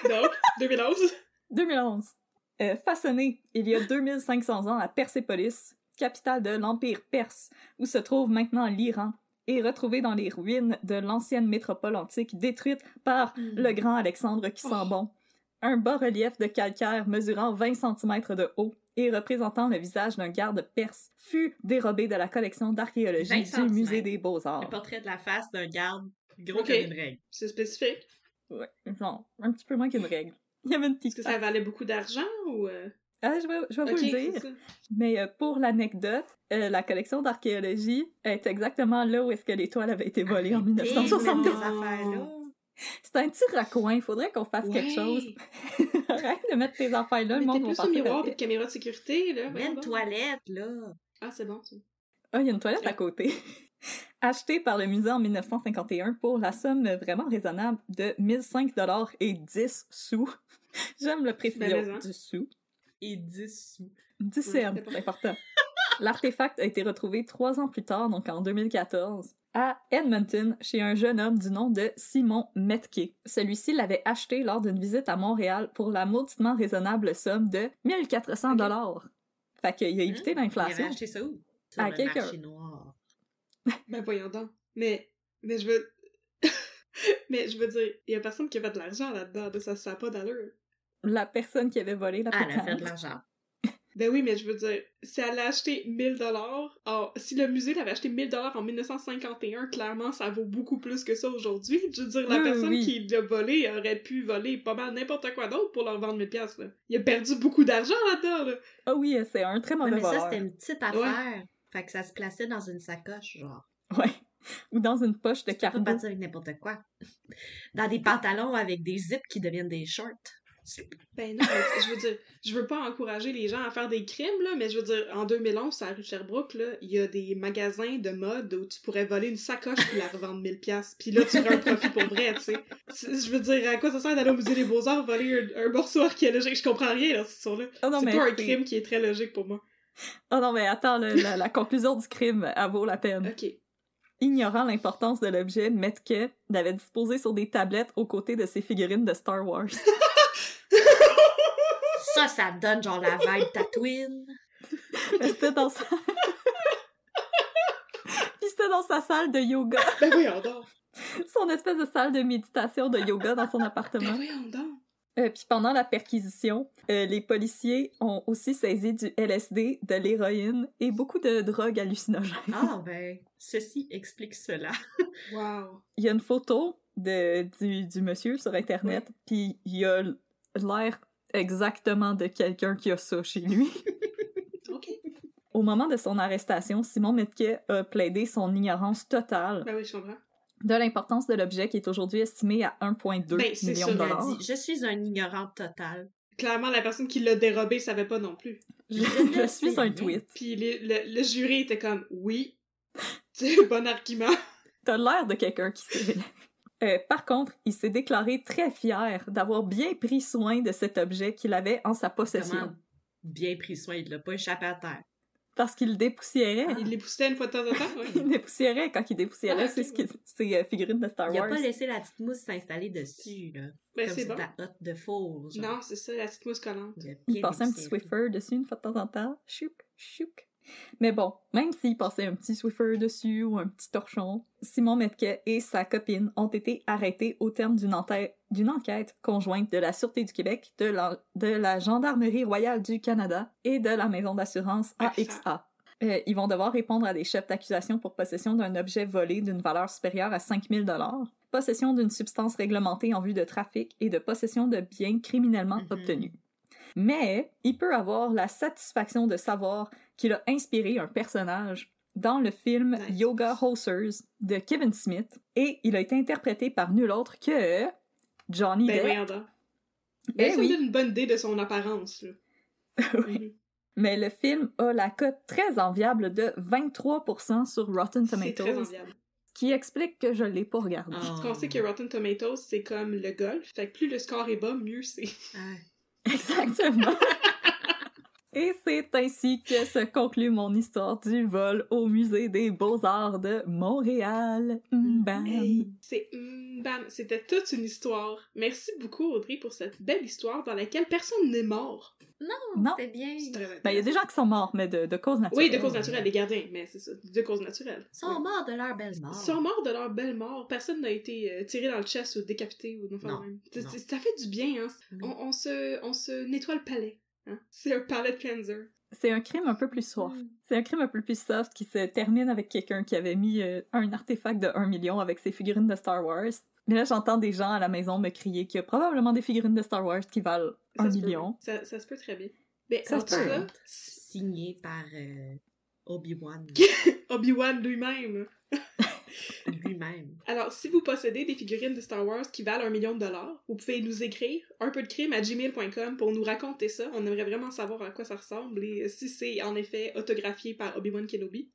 Donc, 2011. 2011. Euh, façonné il y a 2500 ans à Persépolis, capitale de l'Empire perse, où se trouve maintenant l'Iran, et retrouvé dans les ruines de l'ancienne métropole antique détruite par le grand Alexandre qui sent bon. Un bas-relief de calcaire mesurant 20 cm de haut et représentant le visage d'un garde perse fut dérobé de la collection d'archéologie 20 du musée des Un Beaux-Arts. portrait de la face d'un garde gros Ok. comme une règle. C'est spécifique? Ouais, genre, un petit peu moins qu'une règle. Il y avait une petite Est-ce que ça valait beaucoup d'argent ou. euh, Ah, je vais, je vais Ok, vous le dire. Mais euh, pour l'anecdote, euh, la collection d'archéologie est exactement là où est-ce que l'étoile avait été volée en Et mettre 1972. des affaires-là. C'est un petit raccoin, il faudrait qu'on fasse quelque chose. Arrête de mettre tes affaires là, le monde va plus au penser miroir que- et de caméra de sécurité, là. Mais une toilette, là. Ah, c'est bon, ça. Ah, il y a une toilette à côté. Acheté par le musée en 1951 pour la somme vraiment raisonnable de 1005 dollars et 10 sous. J'aime le précision Ben, mais, du sous. Et 10 sous. 10 Ouais, cents, c'est important. L'artefact a été retrouvé trois ans plus tard, donc en 2014, à Edmonton, chez un jeune homme du nom de Simon Metke. Celui-ci l'avait acheté lors d'une visite à Montréal pour la mauditement raisonnable somme de 1400 dollars. Fait qu'il a évité Hein? Il avait l'inflation. acheté ça où? Sur À le marché noir. Ben, voyons donc. Mais. Mais je veux. mais je veux dire, il y a personne qui a fait de l'argent là-dedans, là, ça, ça a pas d'allure. La personne qui avait volé la elle a fait de l'argent. Ben oui, mais je veux dire, si elle a acheté 1000 dollars, si le musée l'avait acheté 1000 dollars en 1951, clairement, ça vaut beaucoup plus que ça aujourd'hui. Je veux dire, la Oui, personne oui. qui l'a volé aurait pu voler pas mal n'importe quoi d'autre pour leur vendre 1000 pièces là. Il a perdu beaucoup d'argent là-dedans, là. Ah oui, c'est un très Ouais, mauvais mais ça, c'était une petite affaire. Fait que ça se plaçait dans une sacoche, genre. Ouais. Ou dans une poche de Tu peux partir avec n'importe quoi. Dans des pantalons avec des zips qui deviennent des shorts. Ben non, je veux dire, je veux pas encourager les gens à faire des crimes, là, mais je veux dire, en 2011, à la rue Sherbrooke, là, il y a des magasins de mode où tu pourrais voler une sacoche puis la revendre 1000 pièces puis là, tu aurais un profit pour vrai, tu sais. Je veux dire, à quoi ça sert d'aller au musée des Beaux-Arts voler un, un morceau archéologique? Je comprends rien, là, cette histoire-là. Oh non, c'est pas un crime qui est très logique pour moi. Oh non, mais attends, là, la, la conclusion du crime, elle vaut la peine. Ok. Ignorant l'importance de l'objet, Metke l'avait disposé sur des tablettes aux côtés de ses figurines de Star Wars. Ça, ça donne genre la vibe Tatooine. Mais c'était dans sa... Puis c'était dans sa salle de yoga. Ben voyons donc. Son espèce de salle de méditation de yoga dans son Ben appartement. voyons donc. Euh, puis pendant la perquisition, euh, les policiers ont aussi saisi du LSD, de l'héroïne et beaucoup de drogues hallucinogènes. Ah, ben, ceci explique cela. Wow. Il y a une photo de, du, du monsieur sur Internet, puis il a l'air exactement de quelqu'un qui a ça chez lui. Ok. Au moment de son arrestation, Simon Metke a plaidé son ignorance totale Ben oui, je comprends. de l'importance de l'objet qui est aujourd'hui estimé à 1,2 Ben, c'est millions de dollars. Dit, je suis un ignorant total. Clairement, la personne qui l'a dérobé savait pas non plus. Je, suis un tweet. Puis le, le, le jury était comme oui. C'est un bon argument. T'as l'air de quelqu'un qui sait. Euh, par contre, il s'est déclaré très fier d'avoir bien pris soin de cet objet qu'il avait en sa possession. Comment bien pris soin, il l'a pas échappé à terre. Parce qu'il dépoussiérait. Il les poussait une fois de temps en temps. Il oui. dépoussiérait quand il dépoussiérait Ah, ski- ses, euh, figurines de Star Il a Wars. pas laissé la petite mousse s'installer dessus, là. Ben Comme c'est c'est bon. de la hotte de four, genre. Non, c'est ça, la petite mousse collante. Il Il passait un petit Swiffer dessus une fois de temps en temps. Chouk, chouk. Mais bon, même s'il passait un petit Swiffer dessus ou un petit torchon, Simon Metke et sa copine ont été arrêtés au terme d'une enquête, conjointe de la Sûreté du Québec, de la, de la Gendarmerie royale du Canada et de la maison d'assurance AXA. Euh, ils vont devoir répondre à des chefs d'accusation pour possession d'un objet volé d'une valeur supérieure à 5000 dollars, possession d'une substance réglementée en vue de trafic et de possession de biens criminellement Mhm. obtenus. Mais il peut avoir la satisfaction de savoir qu'il a inspiré un personnage dans le film Nice. Yoga Hosers de Kevin Smith et il a été interprété par nul autre que Johnny Ben Depp. Ben, ça me oui. donne une bonne idée de son apparence. Là. Oui. Mhm. Mais le film a la cote très enviable de 23% sur Rotten C'est très Tomatoes, enviable. qui explique que je l'ai pas regardé. Ah. Parce qu'on sait que Rotten Tomatoes, c'est comme le golf. Fait que plus le score est bas, mieux c'est. Exactement. Et c'est ainsi que se conclut mon histoire du vol au Musée des Beaux-Arts de Montréal. Bam. Hey, c'est bam, c'était toute une histoire. Merci beaucoup Audrey pour cette belle histoire dans laquelle personne n'est mort. Non, Non. c'est bien. Ben, il y a des gens qui sont morts, mais de, de cause naturelle. Oui, de cause naturelle, les gardiens, mais c'est ça, de cause naturelle. Ils sont Oui. morts de leur belle mort. Ils sont morts de leur belle mort. Personne n'a été euh, tiré dans le chest ou décapité ou non, enfin, Non, même. Ça fait du bien, hein. Mm. On, on se, on se nettoie le palais. Hein? C'est un palais cleanser. C'est un crime un peu plus soft. C'est un crime un peu plus soft qui se termine avec quelqu'un qui avait mis euh, un artefact de 1 million avec ses figurines de Star Wars. Mais là, j'entends des gens à la maison me crier qu'il y a probablement des figurines de Star Wars qui valent Ça 1 se peut, million. Ça, ça se peut très bien. Mais Ça en se tout peut. cas, Signé par euh, Obi-Wan Obi-Wan lui-même. lui-même. Alors, si vous possédez des figurines de Star Wars qui valent un million de dollars, vous pouvez nous écrire un peu de crime à gmail.com pour nous raconter ça. On aimerait vraiment savoir à quoi ça ressemble et si c'est en effet autographié par Obi-Wan Kenobi.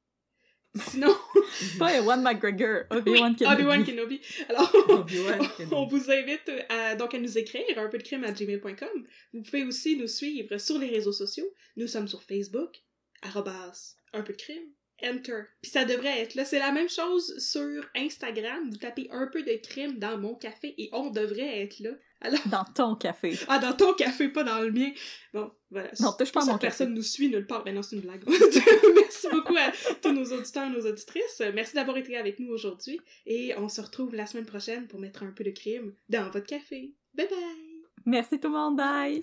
Sinon, Pas Ewan McGregor, Obi-Wan Oui, Kenobi. Obi-Wan Kenobi. Alors, Obi-Wan Kenobi. on vous invite à, donc à nous écrire un peu de crime à gmail.com. Vous pouvez aussi nous suivre sur les réseaux sociaux. Nous sommes sur Facebook, arrobas, un peu de crime, enter. Puis ça devrait être là. C'est la même chose sur Instagram. Vous tapez un peu de crime dans mon café et on devrait être là. Alors, Dans ton café. ah, dans ton café, pas dans le mien. Bon, voilà. Non, touche pas mon café. personne nous suit nulle part. Mais non, c'est une blague. Merci beaucoup à tous nos auditeurs et nos auditrices. Merci d'avoir été avec nous aujourd'hui. Et on se retrouve la semaine prochaine pour mettre un peu de crime dans votre café. Bye bye! Merci tout le monde, bye!